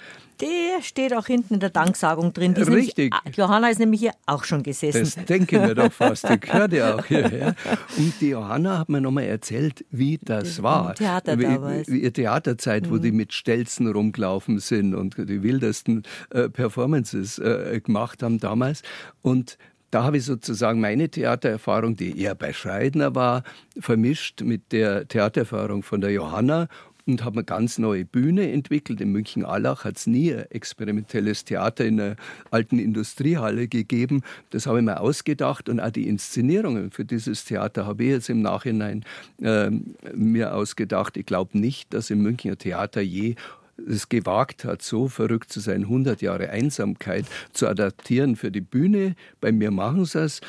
Der steht auch hinten in der Danksagung drin. Die Richtig. Nämlich, Johanna ist nämlich hier auch schon gesessen. Das denke ich mir doch fast. Die gehört ja auch hierher. Und die Johanna hat mir nochmal erzählt, wie das war. Theater wie, damals. wie ihr Theaterzeit, mhm. wo die mit Stelzen rumgelaufen sind und die wildesten äh, Performances äh, gemacht haben damals. Und da habe ich sozusagen meine Theatererfahrung, die eher bei Schreidner war, vermischt mit der Theatererfahrung von der Johanna und habe eine ganz neue Bühne entwickelt. In München-Allach hat es nie ein experimentelles Theater in einer alten Industriehalle gegeben. Das habe ich mir ausgedacht und auch die Inszenierungen für dieses Theater habe ich jetzt im Nachhinein äh, mir ausgedacht. Ich glaube nicht, dass im Münchner Theater je es gewagt hat, so verrückt zu sein, 100 Jahre Einsamkeit zu adaptieren für die Bühne. Bei mir machen sie es.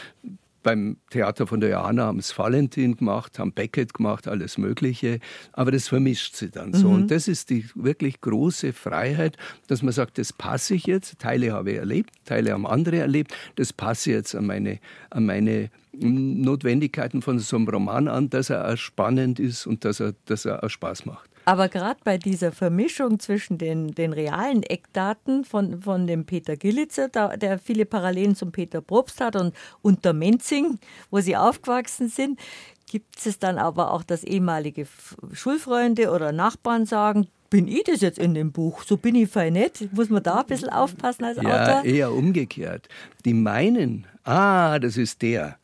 Beim Theater von der Johanna haben es Valentin gemacht, haben Beckett gemacht, alles Mögliche. Aber das vermischt sie dann so. Mhm. Und das ist die wirklich große Freiheit, dass man sagt, das passe ich jetzt. Teile habe ich erlebt, Teile haben andere erlebt. Das passe ich jetzt an meine, an meine Notwendigkeiten von so einem Roman an, dass er auch spannend ist und dass er, dass er auch Spaß macht. Aber gerade bei dieser Vermischung zwischen den, den realen Eckdaten von, von dem Peter Gillitzer, der viele Parallelen zum Peter Probst hat und unter Menzing, wo sie aufgewachsen sind, gibt es dann aber auch, dass ehemalige Schulfreunde oder Nachbarn sagen, bin ich das jetzt in dem Buch? So bin ich fein nicht. Muss man da ein bisschen aufpassen als Autor? Ja, eher umgekehrt. Die meinen, ah, das ist der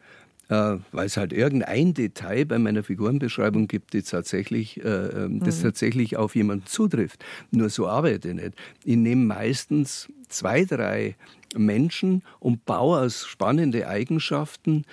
äh, weil es halt irgendein Detail bei meiner Figurenbeschreibung gibt, die tatsächlich, äh, ähm, das mhm. tatsächlich auf jemanden zutrifft. Nur so arbeite ich nicht. Ich nehme meistens zwei, drei Menschen und baue aus spannende Eigenschaften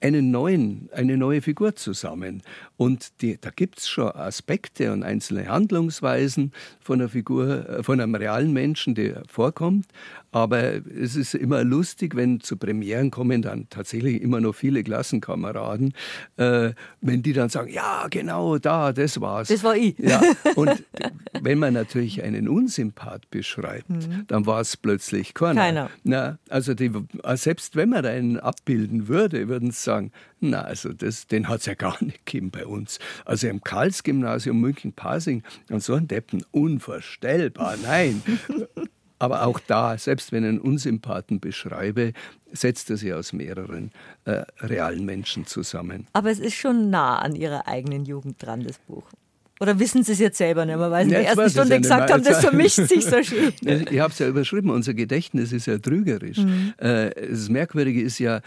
einen neuen, eine neue Figur zusammen. Und die, da gibt es schon Aspekte und einzelne Handlungsweisen von einer Figur, äh, von einem realen Menschen, der vorkommt. Aber es ist immer lustig, wenn zu Premieren kommen dann tatsächlich immer noch viele Klassenkameraden, äh, wenn die dann sagen, ja, genau, da, das war's. Das war ich. Ja, und wenn man natürlich einen Unsympath beschreibt, mhm. dann war es plötzlich keiner. Keiner. Na, also die, selbst wenn man einen abbilden würde, würden sie sagen, na, also das, den hat es ja gar nicht gegeben bei uns. Also im Karls-Gymnasium München-Pasing und so ein Deppen, unvorstellbar, nein. Aber auch da, selbst wenn ich einen Unsympathen beschreibe, setzt er sich aus mehreren äh, realen Menschen zusammen. Aber es ist schon nah an Ihrer eigenen Jugend dran, das Buch. Oder wissen Sie es jetzt selber nicht mehr, weil Sie ja, in der ersten Stunde gesagt haben, das vermischt sich so schön. Ich habe es ja überschrieben, unser Gedächtnis ist ja trügerisch. Mhm. Äh, das Merkwürdige ist ja,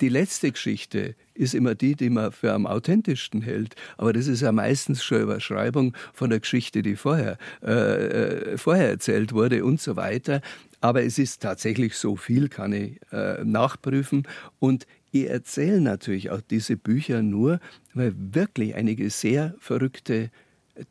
die letzte Geschichte ist immer die, die man für am authentischsten hält. Aber das ist ja meistens schon Überschreibung von der Geschichte, die vorher, äh, äh, vorher erzählt wurde und so weiter. Aber es ist tatsächlich so viel, kann ich äh, nachprüfen. Und ich erzähle natürlich auch diese Bücher nur, weil wirklich einige sehr verrückte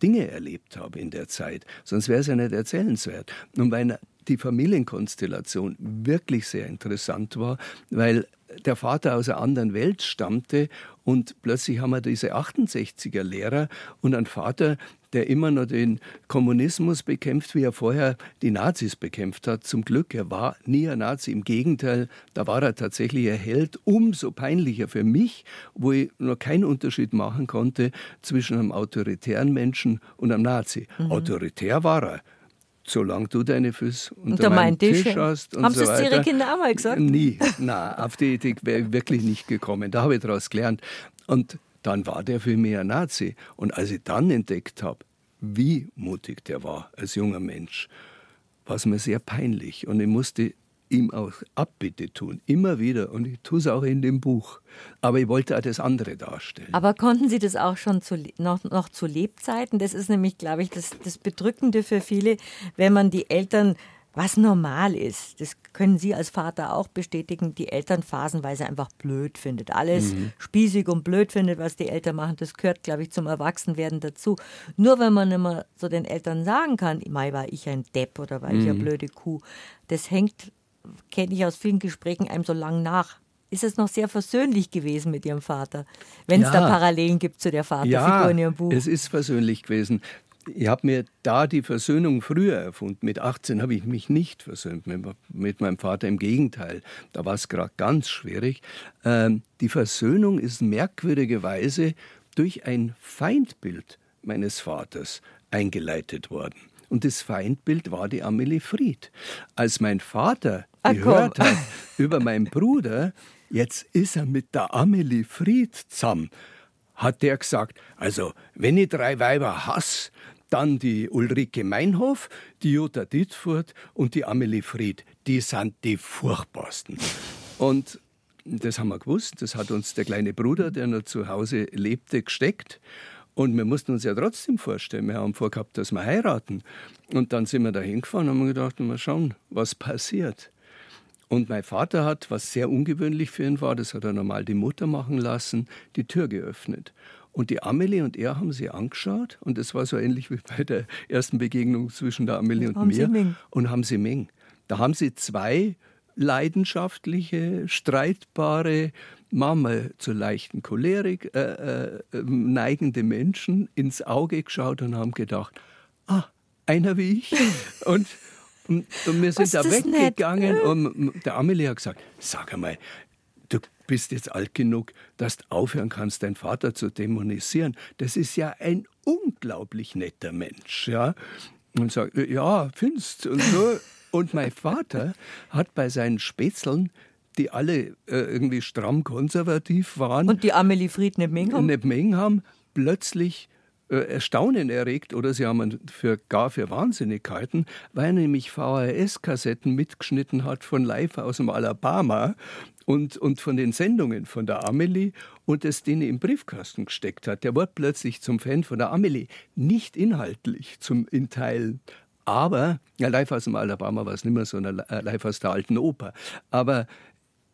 Dinge erlebt habe in der Zeit. Sonst wäre es ja nicht erzählenswert. Und weil die Familienkonstellation wirklich sehr interessant war, weil der Vater aus einer anderen Welt stammte und plötzlich haben wir diese 68er Lehrer und einen Vater, der immer noch den Kommunismus bekämpft, wie er vorher die Nazis bekämpft hat. Zum Glück, er war nie ein Nazi. Im Gegenteil, da war er tatsächlich ein Held. Umso peinlicher für mich, wo ich noch keinen Unterschied machen konnte zwischen einem autoritären Menschen und einem Nazi. Mhm. Autoritär war er solange du deine Füße unter, unter meinen Tisch, Tisch hast. Und Haben so Sie es Ihre Kinder auch mal gesagt? Nie. Na, auf die Idee wäre ich wirklich nicht gekommen. Da habe ich daraus gelernt. Und dann war der für mich ein Nazi. Und als ich dann entdeckt habe, wie mutig der war als junger Mensch, war es mir sehr peinlich. Und ich musste ihm auch Abbitte tun, immer wieder. Und ich tue es auch in dem Buch. Aber ich wollte auch das andere darstellen. Aber konnten Sie das auch schon zu, noch, noch zu Lebzeiten? Das ist nämlich, glaube ich, das, das Bedrückende für viele, wenn man die Eltern was normal ist. Das können Sie als Vater auch bestätigen, die Eltern phasenweise einfach blöd findet. Alles mhm. spießig und blöd findet, was die Eltern machen, das gehört, glaube ich, zum Erwachsenwerden dazu. Nur wenn man immer so den Eltern sagen kann, Mai war ich ein Depp oder war mhm. ich eine blöde Kuh, das hängt, kenne ich aus vielen Gesprächen, einem so lang nach ist es noch sehr versöhnlich gewesen mit Ihrem Vater, wenn es ja. da Parallelen gibt zu der Vaterfigur ja, in Ihrem Buch. Es ist versöhnlich gewesen ich habe mir da die Versöhnung früher erfunden. Mit 18 habe ich mich nicht versöhnt mit, mit meinem Vater. Im Gegenteil, da war es gerade ganz schwierig. Ähm, die Versöhnung ist merkwürdigerweise durch ein Feindbild meines Vaters eingeleitet worden. Und das Feindbild war die Amelie Fried. Als mein Vater Ach, gehört komm. hat über meinen Bruder, jetzt ist er mit der Amelie Fried zusammen hat der gesagt, also wenn ich drei Weiber hasse, dann die Ulrike Meinhof, die Jutta Dittfurt und die Amelie Fried. Die sind die furchtbarsten. Und das haben wir gewusst. Das hat uns der kleine Bruder, der noch zu Hause lebte, gesteckt. Und wir mussten uns ja trotzdem vorstellen, wir haben vorgehabt, dass wir heiraten. Und dann sind wir da hingefahren und haben gedacht, mal schauen, was passiert. Und mein Vater hat, was sehr ungewöhnlich für ihn war, das hat er normal die Mutter machen lassen, die Tür geöffnet. Und die Amelie und er haben sie angeschaut und das war so ähnlich wie bei der ersten Begegnung zwischen der Amelie und, und mir und haben sie Meng. Da haben sie zwei leidenschaftliche, streitbare, manchmal zur leichten Cholerik äh, äh, neigende Menschen ins Auge geschaut und haben gedacht, ah, einer wie ich. und, und, und wir sind da weggegangen nett. und der Amelie hat gesagt, sag einmal, du bist jetzt alt genug, dass du aufhören kannst, deinen Vater zu dämonisieren. Das ist ja ein unglaublich netter Mensch, ja. Und sagt, ja, findest und so. Und mein Vater hat bei seinen Spätzeln die alle äh, irgendwie stramm konservativ waren. Und die Amelie Fried nicht mengen haben? Nicht mengen haben, plötzlich Erstaunen erregt oder sie haben für, gar für Wahnsinnigkeiten, weil er nämlich VHS-Kassetten mitgeschnitten hat von live aus dem Alabama und, und von den Sendungen von der Amelie und es denen im Briefkasten gesteckt hat. Der wurde plötzlich zum Fan von der Amelie. Nicht inhaltlich zum, in Teilen, aber, ja, live aus dem Alabama war es nicht mehr so, eine, äh, live aus der alten Oper. Aber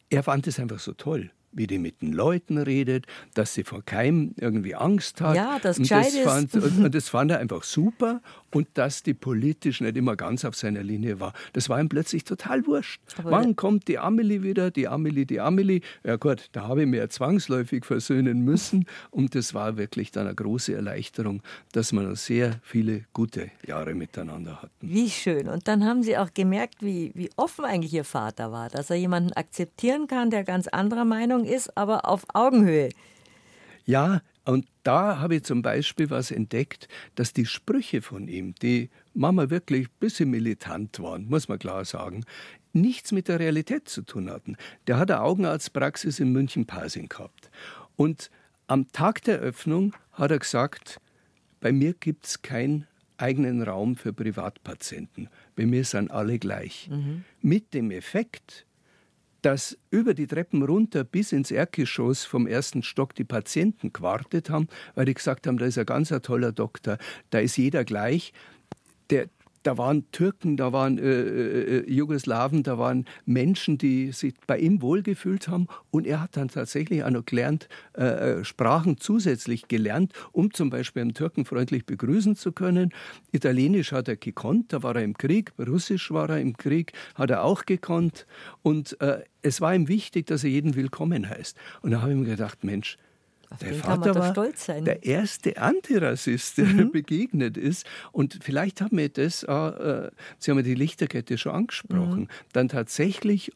er fand es einfach so toll wie die mit den Leuten redet, dass sie vor keinem irgendwie Angst hat. Ja, das gescheit ist. Fand, und, das fand er einfach super und dass die politisch nicht immer ganz auf seiner Linie war. Das war ihm plötzlich total wurscht. Aber Wann kommt die Amelie wieder? Die Amelie, die Amelie. Ja gut, da habe ich mir zwangsläufig versöhnen müssen und das war wirklich dann eine große Erleichterung, dass wir noch sehr viele gute Jahre miteinander hatten. Wie schön. Und dann haben Sie auch gemerkt, wie, wie offen eigentlich Ihr Vater war, dass er jemanden akzeptieren kann, der ganz anderer Meinung ist, aber auf Augenhöhe. Ja, und da habe ich zum Beispiel was entdeckt, dass die Sprüche von ihm, die Mama wirklich ein bisschen militant waren, muss man klar sagen, nichts mit der Realität zu tun hatten. Der hat eine Augenarztpraxis in München-Pasing gehabt. Und am Tag der Öffnung hat er gesagt, bei mir gibt es keinen eigenen Raum für Privatpatienten. Bei mir sind alle gleich. Mhm. Mit dem Effekt, dass über die Treppen runter bis ins Erdgeschoss vom ersten Stock die Patienten gewartet haben, weil die gesagt haben, da ist ein ganz toller Doktor, da ist jeder gleich. Der, da waren Türken, da waren äh, äh, äh, Jugoslawen, da waren Menschen, die sich bei ihm wohlgefühlt haben. Und er hat dann tatsächlich auch noch gelernt, äh, äh, Sprachen zusätzlich gelernt, um zum Beispiel einen Türken freundlich begrüßen zu können. Italienisch hat er gekonnt, da war er im Krieg, Russisch war er im Krieg, hat er auch gekonnt. Und äh, es war ihm wichtig, dass er jeden willkommen heißt. Und da habe ich mir gedacht, Mensch, auf der Vater war der erste Antirassist, der mhm. begegnet ist. Und vielleicht haben wir das, äh, Sie haben ja die Lichterkette schon angesprochen, mhm. dann tatsächlich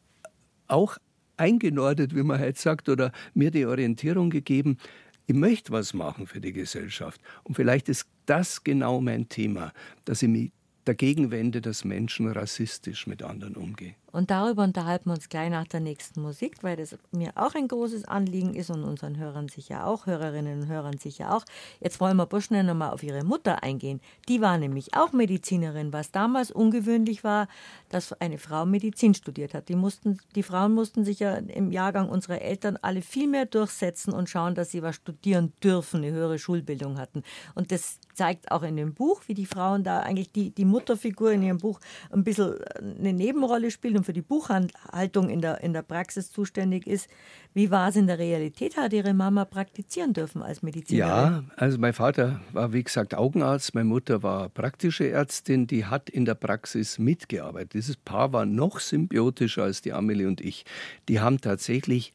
auch eingenordet, wie man heute sagt, oder mir die Orientierung gegeben, ich möchte was machen für die Gesellschaft. Und vielleicht ist das genau mein Thema, dass ich mich dagegen wende, dass Menschen rassistisch mit anderen umgehen. Und darüber unterhalten wir uns gleich nach der nächsten Musik, weil das mir auch ein großes Anliegen ist und unseren Hörern sicher auch, Hörerinnen und Hörern sicher auch. Jetzt wollen wir Buschner nochmal auf ihre Mutter eingehen. Die war nämlich auch Medizinerin, was damals ungewöhnlich war, dass eine Frau Medizin studiert hat. Die, mussten, die Frauen mussten sich ja im Jahrgang unserer Eltern alle viel mehr durchsetzen und schauen, dass sie was studieren dürfen, eine höhere Schulbildung hatten. Und das zeigt auch in dem Buch, wie die Frauen da eigentlich die, die Mutterfigur in ihrem Buch ein bisschen eine Nebenrolle spielen und für die Buchhaltung in der, in der Praxis zuständig ist. Wie war es in der Realität? Hat Ihre Mama praktizieren dürfen als Medizinerin? Ja, also mein Vater war wie gesagt Augenarzt, meine Mutter war praktische Ärztin, die hat in der Praxis mitgearbeitet. Dieses Paar war noch symbiotischer als die Amelie und ich. Die haben tatsächlich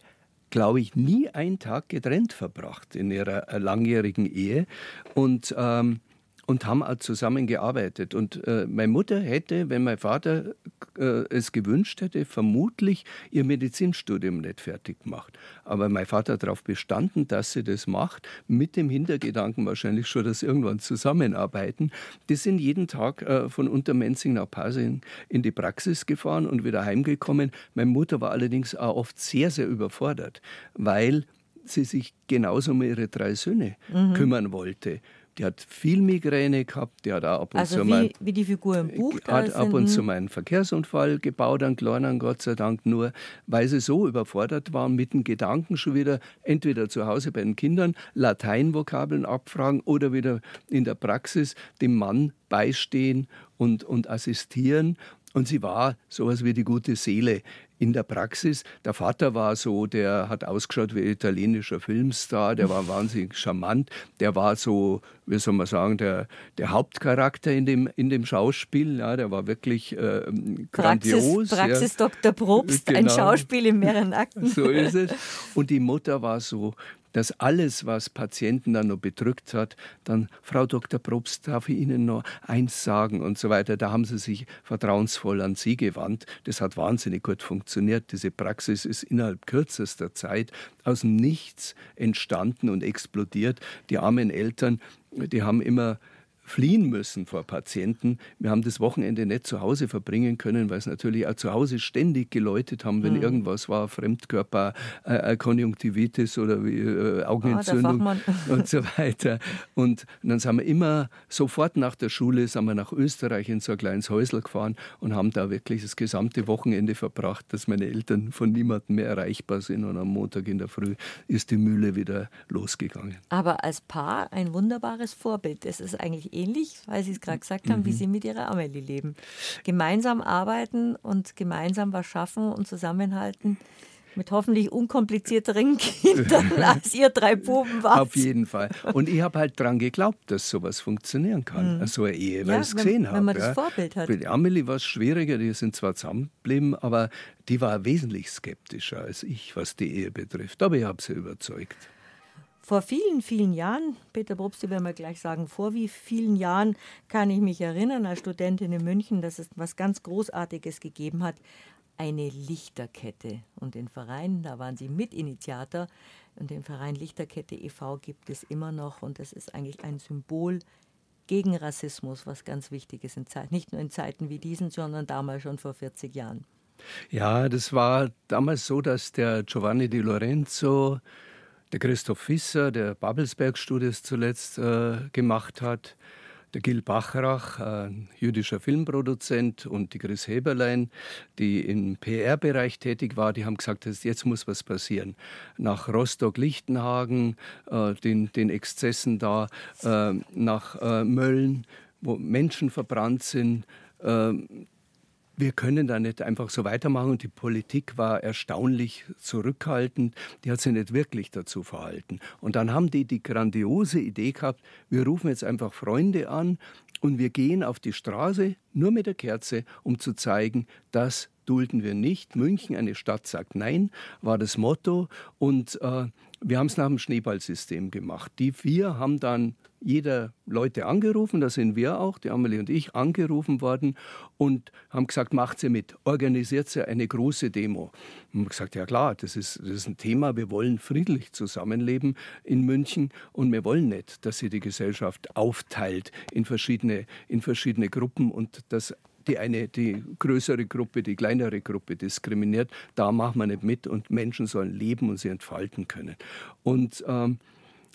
glaube ich, nie einen Tag getrennt verbracht in ihrer langjährigen Ehe. Und ähm, und haben auch zusammengearbeitet. Und äh, meine Mutter hätte, wenn mein Vater äh, es gewünscht hätte, vermutlich ihr Medizinstudium nicht fertig gemacht. Aber mein Vater hat darauf bestanden, dass sie das macht, mit dem Hintergedanken wahrscheinlich schon, dass sie irgendwann zusammenarbeiten. Die sind jeden Tag äh, von Untermenzing nach Pasing in die Praxis gefahren und wieder heimgekommen. Meine Mutter war allerdings auch oft sehr, sehr überfordert, weil sie sich genauso um ihre drei Söhne mhm. kümmern wollte. Die hat viel Migräne gehabt, die hat auch ab und also zu wie, mal, wie die Figur im Buch hat ab und zu mal einen Verkehrsunfall gebaut, einen kleinen, Gott sei Dank nur, weil sie so überfordert waren mit den Gedanken schon wieder entweder zu Hause bei den Kindern Lateinvokabeln abfragen oder wieder in der Praxis dem Mann beistehen und, und assistieren. Und sie war sowas wie die gute Seele in der Praxis. Der Vater war so, der hat ausgeschaut wie ein italienischer Filmstar, der war wahnsinnig charmant, der war so, wie soll man sagen, der, der Hauptcharakter in dem, in dem Schauspiel, ja, der war wirklich äh, grandios. Praxis, Praxis ja. Dr. Probst, genau. ein Schauspiel in mehreren Akten. So ist es. Und die Mutter war so dass alles, was Patienten dann noch bedrückt hat, dann, Frau Dr. Probst, darf ich Ihnen noch eins sagen und so weiter. Da haben sie sich vertrauensvoll an Sie gewandt. Das hat wahnsinnig gut funktioniert. Diese Praxis ist innerhalb kürzester Zeit aus dem Nichts entstanden und explodiert. Die armen Eltern, die haben immer fliehen müssen vor Patienten. Wir haben das Wochenende nicht zu Hause verbringen können, weil es natürlich auch zu Hause ständig geläutet haben, wenn mhm. irgendwas war, Fremdkörper, äh, äh Konjunktivitis oder äh, Augenentzündung ah, und so weiter. Und dann sind wir immer sofort nach der Schule sind wir nach Österreich in so ein kleines Häusl gefahren und haben da wirklich das gesamte Wochenende verbracht, dass meine Eltern von niemandem mehr erreichbar sind. Und am Montag in der Früh ist die Mühle wieder losgegangen. Aber als Paar ein wunderbares Vorbild. Es ist eigentlich ähnlich, weil Sie es gerade gesagt haben, mhm. wie Sie mit Ihrer Amelie leben. Gemeinsam arbeiten und gemeinsam was schaffen und zusammenhalten mit hoffentlich unkomplizierteren Kindern als ihr drei Buben wart. Auf jeden Fall. Und ich habe halt daran geglaubt, dass sowas funktionieren kann, mhm. so eine Ehe, weil ja, ich es gesehen habe. Wenn man das Vorbild hat. Bei Amelie war es schwieriger, die sind zwar zusammengeblieben, aber die war wesentlich skeptischer als ich, was die Ehe betrifft. Aber ich habe sie überzeugt. Vor vielen, vielen Jahren, Peter Probst, werden wir gleich sagen, vor wie vielen Jahren kann ich mich erinnern, als Studentin in München, dass es was ganz Großartiges gegeben hat, eine Lichterkette. Und den Verein, da waren Sie Mitinitiator, und den Verein Lichterkette e.V. gibt es immer noch. Und das ist eigentlich ein Symbol gegen Rassismus, was ganz wichtig ist, in Zeit, nicht nur in Zeiten wie diesen, sondern damals schon vor 40 Jahren. Ja, das war damals so, dass der Giovanni Di Lorenzo der Christoph Fisser, der Babelsberg-Studios zuletzt äh, gemacht hat, der Gil Bachrach, ein jüdischer Filmproduzent, und die Chris Heberlein, die im PR-Bereich tätig war, die haben gesagt, jetzt muss was passieren. Nach Rostock-Lichtenhagen, äh, den, den Exzessen da, äh, nach äh, Mölln, wo Menschen verbrannt sind, äh, wir können da nicht einfach so weitermachen. Und die Politik war erstaunlich zurückhaltend. Die hat sich nicht wirklich dazu verhalten. Und dann haben die die grandiose Idee gehabt, wir rufen jetzt einfach Freunde an und wir gehen auf die Straße nur mit der Kerze, um zu zeigen, das dulden wir nicht. München, eine Stadt, sagt Nein, war das Motto. Und äh, wir haben es nach dem Schneeballsystem gemacht. Die vier haben dann jeder Leute angerufen, da sind wir auch, die Amelie und ich, angerufen worden und haben gesagt, macht sie mit, organisiert sie eine große Demo. Und haben gesagt, ja klar, das ist, das ist ein Thema, wir wollen friedlich zusammenleben in München und wir wollen nicht, dass sie die Gesellschaft aufteilt in verschiedene, in verschiedene Gruppen und dass die eine, die größere Gruppe, die kleinere Gruppe diskriminiert. Da machen wir nicht mit und Menschen sollen leben und sie entfalten können. Und ähm,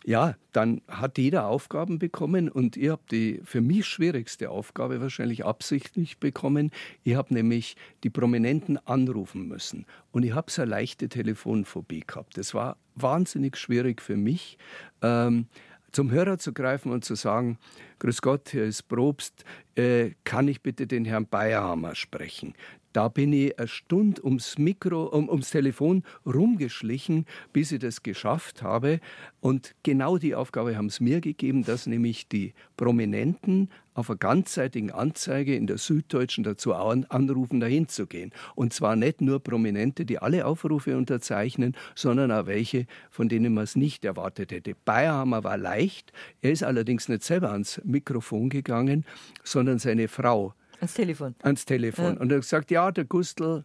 ja, dann hat jeder Aufgaben bekommen und ihr habt die für mich schwierigste Aufgabe wahrscheinlich absichtlich bekommen. Ihr habt nämlich die Prominenten anrufen müssen und ich habe so eine leichte Telefonphobie gehabt. Das war wahnsinnig schwierig für mich, ähm, zum Hörer zu greifen und zu sagen, Grüß Gott, hier ist Probst, äh, kann ich bitte den Herrn Bayerhammer sprechen? Da bin ich eine Stunde ums Mikro, um, ums Telefon rumgeschlichen, bis ich das geschafft habe. Und genau die Aufgabe haben es mir gegeben, dass nämlich die Prominenten auf einer ganzseitigen Anzeige in der Süddeutschen dazu anrufen, dahin zu gehen. Und zwar nicht nur Prominente, die alle Aufrufe unterzeichnen, sondern auch welche, von denen man es nicht erwartet hätte. Bayerhammer war leicht, er ist allerdings nicht selber ans Mikrofon gegangen, sondern seine Frau Ans Telefon. Ans Telefon. Ja. Und er hat gesagt, ja, der Gustl,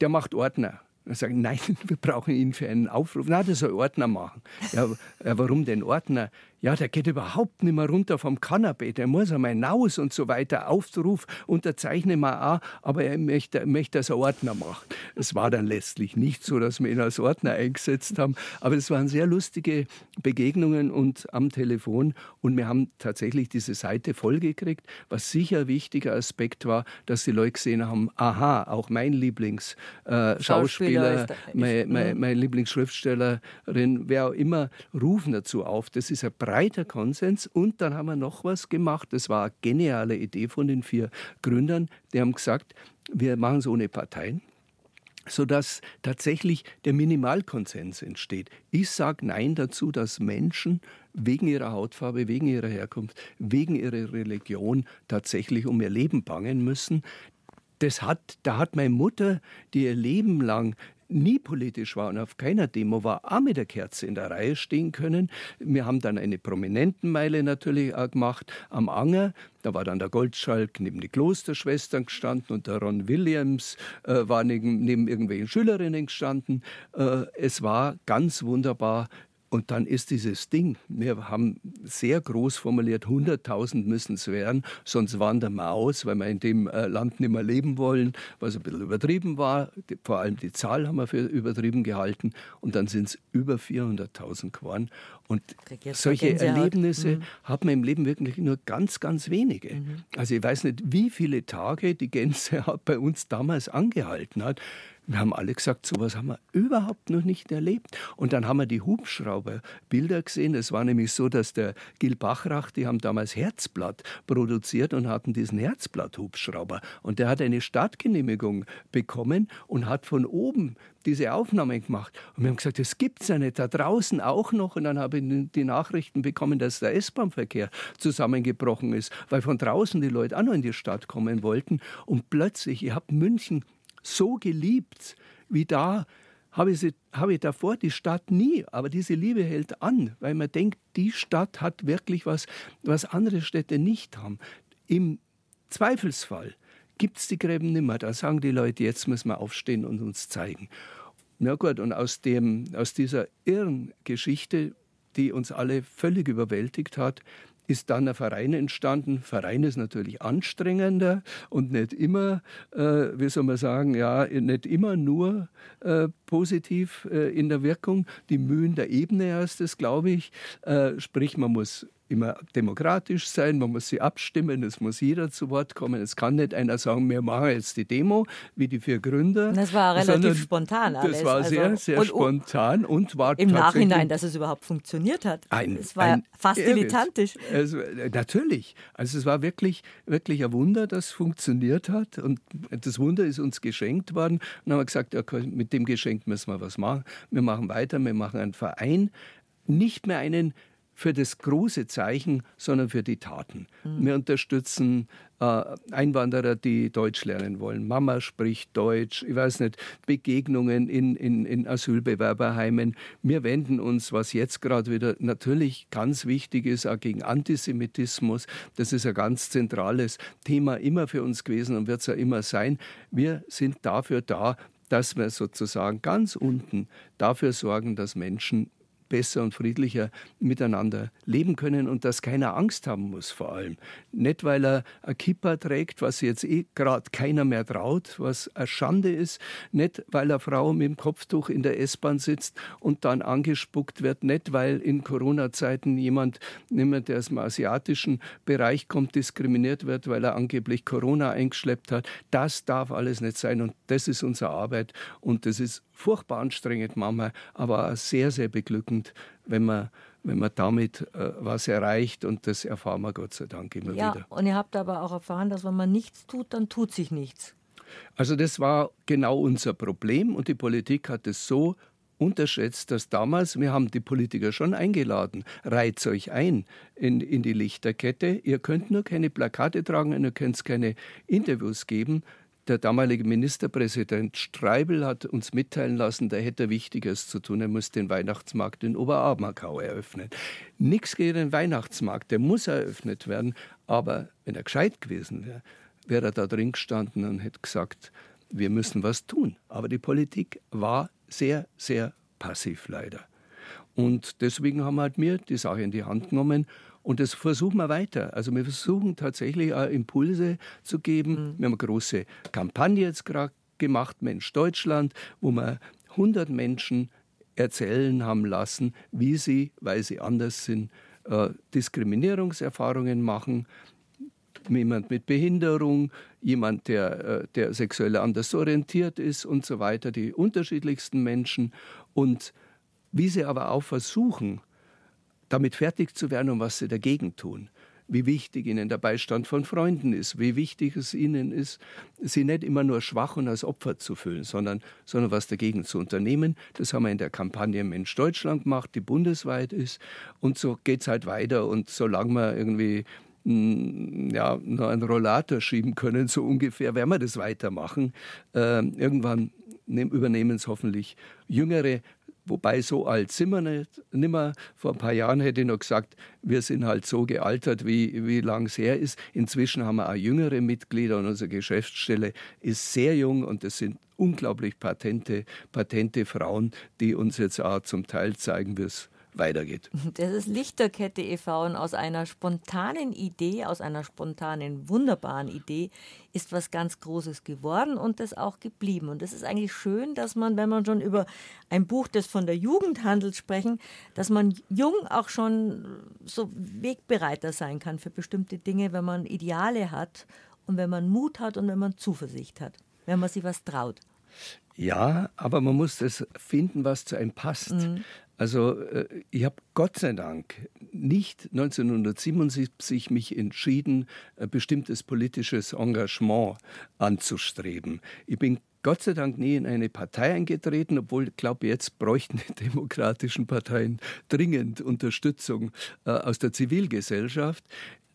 der macht Ordner. Und sagen, nein, wir brauchen ihn für einen Aufruf. Nein, der soll Ordner machen. Ja, warum denn Ordner? Ja, der geht überhaupt nicht mehr runter vom Kanapee, der muss einmal hinaus und so weiter. Aufruf unterzeichne mal auch, aber er möchte, möchte als Ordner machen. Es war dann letztlich nicht so, dass wir ihn als Ordner eingesetzt haben, aber es waren sehr lustige Begegnungen und am Telefon und wir haben tatsächlich diese Seite vollgekriegt, was sicher ein wichtiger Aspekt war, dass die Leute gesehen haben, aha, auch mein Lieblingsschauspieler, äh, mein, mein, meine Lieblingsschriftstellerin, wer auch immer, rufen dazu auf. Das ist ein breiter Konsens. Und dann haben wir noch was gemacht. Das war eine geniale Idee von den vier Gründern. Die haben gesagt, wir machen es ohne Parteien sodass tatsächlich der Minimalkonsens entsteht. Ich sage Nein dazu, dass Menschen wegen ihrer Hautfarbe, wegen ihrer Herkunft, wegen ihrer Religion tatsächlich um ihr Leben bangen müssen. Das hat, da hat meine Mutter, die ihr Leben lang nie politisch war und auf keiner Demo war, auch mit der Kerze in der Reihe stehen können. Wir haben dann eine Prominentenmeile natürlich auch gemacht am Anger. Da war dann der Goldschalk neben die Klosterschwestern gestanden und der Ron Williams äh, war neben, neben irgendwelchen Schülerinnen gestanden. Äh, es war ganz wunderbar, und dann ist dieses Ding, wir haben sehr groß formuliert, 100.000 müssen es werden, sonst wandern wir aus, weil wir in dem äh, Land nicht mehr leben wollen, was ein bisschen übertrieben war. Vor allem die Zahl haben wir für übertrieben gehalten. Und dann sind es über 400.000 geworden. Und solche Erlebnisse mhm. hat man im Leben wirklich nur ganz, ganz wenige. Mhm. Also ich weiß nicht, wie viele Tage die Gänse bei uns damals angehalten hat. Wir haben alle gesagt, sowas haben wir überhaupt noch nicht erlebt. Und dann haben wir die Hubschrauberbilder gesehen. Es war nämlich so, dass der Gil Bachrach, die haben damals Herzblatt produziert und hatten diesen Herzblatt-Hubschrauber. Und der hat eine Startgenehmigung bekommen und hat von oben diese Aufnahmen gemacht. Und wir haben gesagt, das gibt es ja nicht, da draußen auch noch. Und dann habe ich die Nachrichten bekommen, dass der S-Bahn-Verkehr zusammengebrochen ist, weil von draußen die Leute auch noch in die Stadt kommen wollten. Und plötzlich, ich habe München so geliebt wie da, habe ich, habe ich davor die Stadt nie. Aber diese Liebe hält an, weil man denkt, die Stadt hat wirklich was, was andere Städte nicht haben. Im Zweifelsfall gibt es die Gräben nimmer. Da sagen die Leute, jetzt müssen wir aufstehen und uns zeigen. Na gut, und aus, dem, aus dieser irren Geschichte, die uns alle völlig überwältigt hat, ist dann ein Verein entstanden. Verein ist natürlich anstrengender und nicht immer, äh, wie soll man sagen, ja, nicht immer nur äh, positiv äh, in der Wirkung. Die Mühen der Ebene heißt glaube ich. Äh, sprich, man muss immer demokratisch sein, man muss sie abstimmen, es muss jeder zu Wort kommen. Es kann nicht einer sagen, wir machen jetzt die Demo, wie die vier Gründer. Das war relativ spontan alles. Das war also, sehr, sehr und, spontan und war Im Nachhinein, dass es überhaupt funktioniert hat. Ein, es war ein fast Irres. dilettantisch. Es, natürlich. Also es war wirklich, wirklich ein Wunder, dass es funktioniert hat und das Wunder ist uns geschenkt worden. Und dann haben wir gesagt, okay, mit dem Geschenk müssen wir was machen. Wir machen weiter, wir machen einen Verein, nicht mehr einen für das große Zeichen, sondern für die Taten. Mhm. Wir unterstützen äh, Einwanderer, die Deutsch lernen wollen. Mama spricht Deutsch, ich weiß nicht, Begegnungen in, in, in Asylbewerberheimen. Wir wenden uns, was jetzt gerade wieder natürlich ganz wichtig ist, auch gegen Antisemitismus. Das ist ein ganz zentrales Thema immer für uns gewesen und wird es ja immer sein. Wir sind dafür da, dass wir sozusagen ganz unten dafür sorgen, dass Menschen besser und friedlicher miteinander leben können und dass keiner Angst haben muss vor allem. Nicht, weil er ein Kippa trägt, was jetzt eh gerade keiner mehr traut, was eine Schande ist. Nicht, weil eine Frau mit dem Kopftuch in der S-Bahn sitzt und dann angespuckt wird. Nicht, weil in Corona-Zeiten jemand, nicht der aus dem asiatischen Bereich kommt, diskriminiert wird, weil er angeblich Corona eingeschleppt hat. Das darf alles nicht sein und das ist unsere Arbeit und das ist furchtbar anstrengend manchmal, aber sehr, sehr beglückend, wenn man wenn man damit äh, was erreicht und das erfahren wir Gott sei Dank immer ja, wieder. Und ihr habt aber auch erfahren, dass wenn man nichts tut, dann tut sich nichts. Also das war genau unser Problem und die Politik hat es so unterschätzt, dass damals, wir haben die Politiker schon eingeladen, reizt euch ein in, in die Lichterkette, ihr könnt nur keine Plakate tragen, ihr könnt keine Interviews geben, der damalige Ministerpräsident Streibel hat uns mitteilen lassen, der hätte Wichtiges zu tun. Er muss den Weihnachtsmarkt in Oberarmakau eröffnen. Nichts gegen den Weihnachtsmarkt, der muss eröffnet werden. Aber wenn er gescheit gewesen wäre, wäre er da drin gestanden und hätte gesagt, wir müssen was tun. Aber die Politik war sehr, sehr passiv leider. Und deswegen haben halt wir die Sache in die Hand genommen und das versuchen wir weiter. Also wir versuchen tatsächlich auch Impulse zu geben. Mhm. Wir haben eine große Kampagne jetzt gerade gemacht, Mensch Deutschland, wo wir 100 Menschen erzählen haben lassen, wie sie, weil sie anders sind, äh, Diskriminierungserfahrungen machen. Jemand mit Behinderung, jemand, der, äh, der sexuell anders orientiert ist und so weiter, die unterschiedlichsten Menschen. Und wie sie aber auch versuchen, damit fertig zu werden und was sie dagegen tun wie wichtig ihnen der Beistand von Freunden ist, wie wichtig es ihnen ist, sie nicht immer nur schwach und als Opfer zu fühlen, sondern, sondern was dagegen zu unternehmen. Das haben wir in der Kampagne Mensch Deutschland gemacht, die bundesweit ist. Und so geht es halt weiter. Und solange wir irgendwie hm, ja, noch einen Rollator schieben können, so ungefähr, werden wir das weitermachen. Äh, irgendwann übernehmen es hoffentlich Jüngere, Wobei so alt sind wir nicht, nimmer. Vor ein paar Jahren hätte ich noch gesagt, wir sind halt so gealtert, wie, wie lang es her ist. Inzwischen haben wir auch jüngere Mitglieder und unsere Geschäftsstelle ist sehr jung und das sind unglaublich patente, patente Frauen, die uns jetzt auch zum Teil zeigen, wie es weitergeht. Das ist Lichterkette e.V. und aus einer spontanen Idee, aus einer spontanen, wunderbaren Idee ist was ganz Großes geworden und das auch geblieben. Und das ist eigentlich schön, dass man, wenn man schon über ein Buch, das von der Jugend handelt, sprechen, dass man jung auch schon so wegbereiter sein kann für bestimmte Dinge, wenn man Ideale hat und wenn man Mut hat und wenn man Zuversicht hat, wenn man sich was traut. Ja, aber man muss das finden, was zu einem passt. Mhm. Also äh, ich habe Gott sei Dank nicht 1977 mich entschieden, ein bestimmtes politisches Engagement anzustreben. Ich bin Gott sei Dank nie in eine Partei eingetreten, obwohl ich glaube, jetzt bräuchten die demokratischen Parteien dringend Unterstützung äh, aus der Zivilgesellschaft,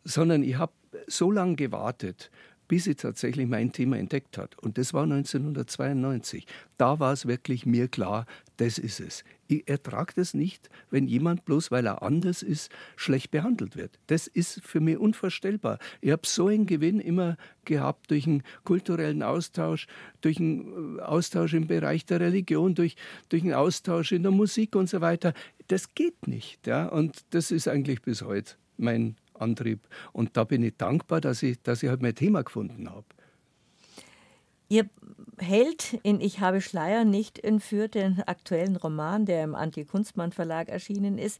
sondern ich habe so lange gewartet, bis sie tatsächlich mein Thema entdeckt hat. Und das war 1992. Da war es wirklich mir klar, das ist es. Ich ertrage das nicht, wenn jemand bloß, weil er anders ist, schlecht behandelt wird. Das ist für mich unvorstellbar. Ich habe so einen Gewinn immer gehabt durch einen kulturellen Austausch, durch einen äh, Austausch im Bereich der Religion, durch, durch einen Austausch in der Musik und so weiter. Das geht nicht. Ja? Und das ist eigentlich bis heute mein Antrieb. Und da bin ich dankbar, dass ich, dass ich halt mein Thema gefunden habe. Ihr Held in Ich habe Schleier nicht entführt, den aktuellen Roman, der im Antje Kunstmann Verlag erschienen ist,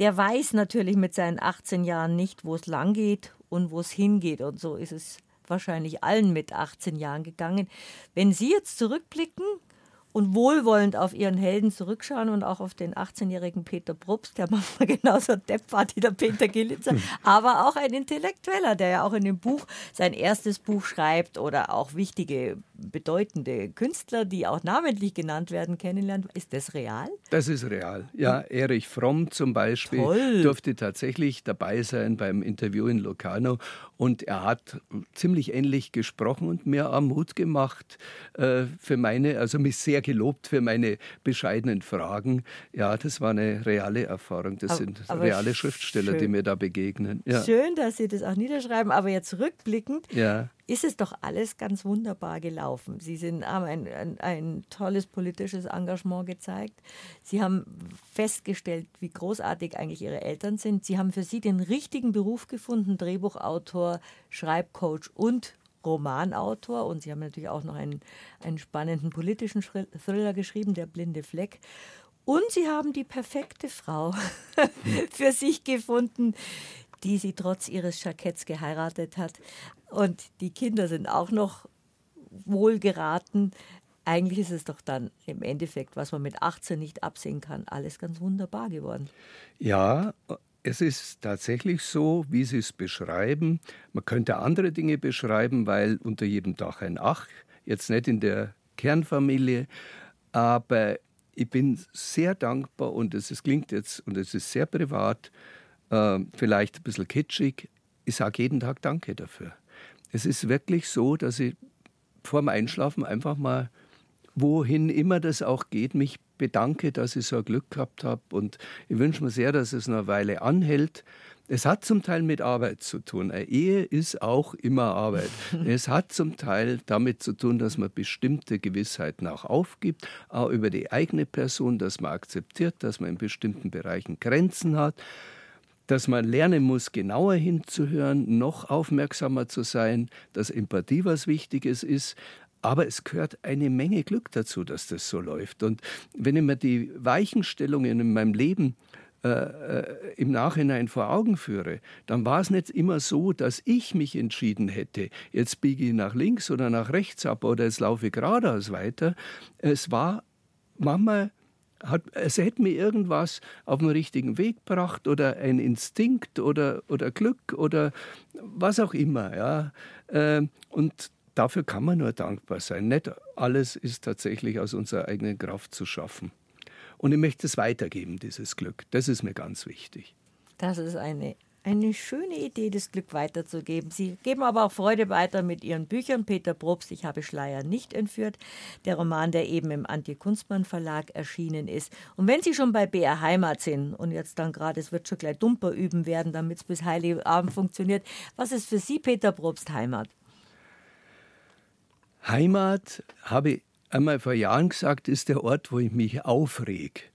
der weiß natürlich mit seinen 18 Jahren nicht, wo es lang geht und wo es hingeht. Und so ist es wahrscheinlich allen mit 18 Jahren gegangen. Wenn Sie jetzt zurückblicken, und wohlwollend auf ihren Helden zurückschauen und auch auf den 18-jährigen Peter Probst, der manchmal genauso depp war wie der Peter Gillitzer, aber auch ein Intellektueller, der ja auch in dem Buch sein erstes Buch schreibt oder auch wichtige, bedeutende Künstler, die auch namentlich genannt werden, kennenlernt. Ist das real? Das ist real. Ja, Erich Fromm zum Beispiel Toll. durfte tatsächlich dabei sein beim Interview in Locarno und er hat ziemlich ähnlich gesprochen und mir auch Mut gemacht äh, für meine, also mich sehr gelobt für meine bescheidenen Fragen. Ja, das war eine reale Erfahrung. Das aber, sind reale Schriftsteller, schön. die mir da begegnen. Ja. Schön, dass Sie das auch niederschreiben, aber jetzt rückblickend. Ja ist es doch alles ganz wunderbar gelaufen. Sie sind, haben ein, ein, ein, tolles politisches Engagement gezeigt. Sie haben festgestellt, wie großartig eigentlich Ihre Eltern sind. Sie haben für Sie den richtigen Beruf gefunden, Drehbuchautor, Schreibcoach und Romanautor. Und Sie haben natürlich auch noch einen, einen spannenden politischen Thriller geschrieben, Der blinde Fleck. Und Sie haben die perfekte Frau für sich gefunden, die sie trotz ihres Jacketts geheiratet hat. Und die Kinder sind auch noch wohlgeraten. Eigentlich ist es doch dann im Endeffekt, was man mit 18 nicht absehen kann, alles ganz wunderbar geworden. Ja, es ist tatsächlich so, wie Sie es beschreiben. Man könnte andere Dinge beschreiben, weil unter jedem Dach ein Ach, jetzt nicht in der Kernfamilie, aber ich bin sehr dankbar und es, es klingt jetzt und es ist sehr privat, äh, vielleicht ein bisschen kitschig. Ich sage jeden Tag Danke dafür. Es ist wirklich so, dass ich vor dem Einschlafen einfach mal wohin immer das auch geht, mich bedanke, dass ich so ein Glück gehabt habe. Und ich wünsche mir sehr, dass es noch eine Weile anhält. Es hat zum Teil mit Arbeit zu tun. Eine Ehe ist auch immer Arbeit. es hat zum Teil damit zu tun, dass man bestimmte Gewissheiten auch aufgibt, auch über die eigene Person, dass man akzeptiert, dass man in bestimmten Bereichen Grenzen hat dass man lernen muss, genauer hinzuhören, noch aufmerksamer zu sein, dass Empathie was Wichtiges ist. Aber es gehört eine Menge Glück dazu, dass das so läuft. Und wenn ich mir die Weichenstellungen in meinem Leben äh, äh, im Nachhinein vor Augen führe, dann war es nicht immer so, dass ich mich entschieden hätte, jetzt biege ich nach links oder nach rechts ab oder jetzt laufe ich geradeaus weiter. Es war manchmal hat, es hätte mir irgendwas auf den richtigen Weg gebracht oder ein Instinkt oder, oder Glück oder was auch immer. Ja. Ähm, und dafür kann man nur dankbar sein. Nicht alles ist tatsächlich aus unserer eigenen Kraft zu schaffen. Und ich möchte es weitergeben, dieses Glück. Das ist mir ganz wichtig. Das ist eine eine schöne Idee, das Glück weiterzugeben. Sie geben aber auch Freude weiter mit Ihren Büchern. Peter Probst, Ich habe Schleier nicht entführt. Der Roman, der eben im Anti-Kunstmann Verlag erschienen ist. Und wenn Sie schon bei BR Heimat sind und jetzt dann gerade, es wird schon gleich Dumper üben werden, damit es bis Heiligabend funktioniert. Was ist für Sie, Peter Probst, Heimat? Heimat, habe ich einmal vor Jahren gesagt, ist der Ort, wo ich mich aufreg.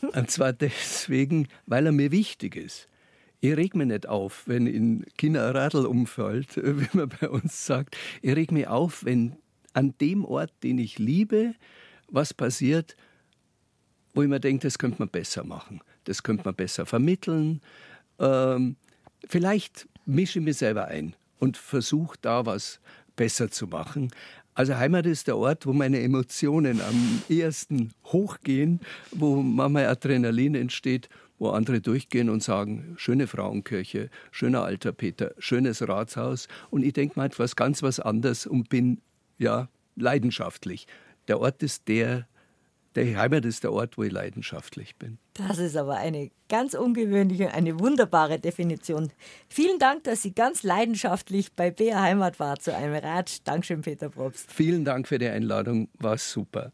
Und zwar deswegen, weil er mir wichtig ist. Ich reg mich nicht auf, wenn in China ein Radl umfällt, wie man bei uns sagt. Ich reg mich auf, wenn an dem Ort, den ich liebe, was passiert, wo ich mir denke, das könnte man besser machen. Das könnte man besser vermitteln. Ähm, vielleicht mische ich mich selber ein und versuche da was besser zu machen. Also Heimat ist der Ort, wo meine Emotionen am ehesten hochgehen, wo manchmal Adrenalin entsteht wo andere durchgehen und sagen, schöne Frauenkirche, schöner alter Peter, schönes Ratshaus. Und ich denke mal etwas ganz was anderes und bin ja leidenschaftlich. Der Ort ist der, der Heimat ist der Ort, wo ich leidenschaftlich bin. Das ist aber eine ganz ungewöhnliche, eine wunderbare Definition. Vielen Dank, dass Sie ganz leidenschaftlich bei BR Heimat war zu einem Rat. Dankeschön, Peter Probst. Vielen Dank für die Einladung, war super.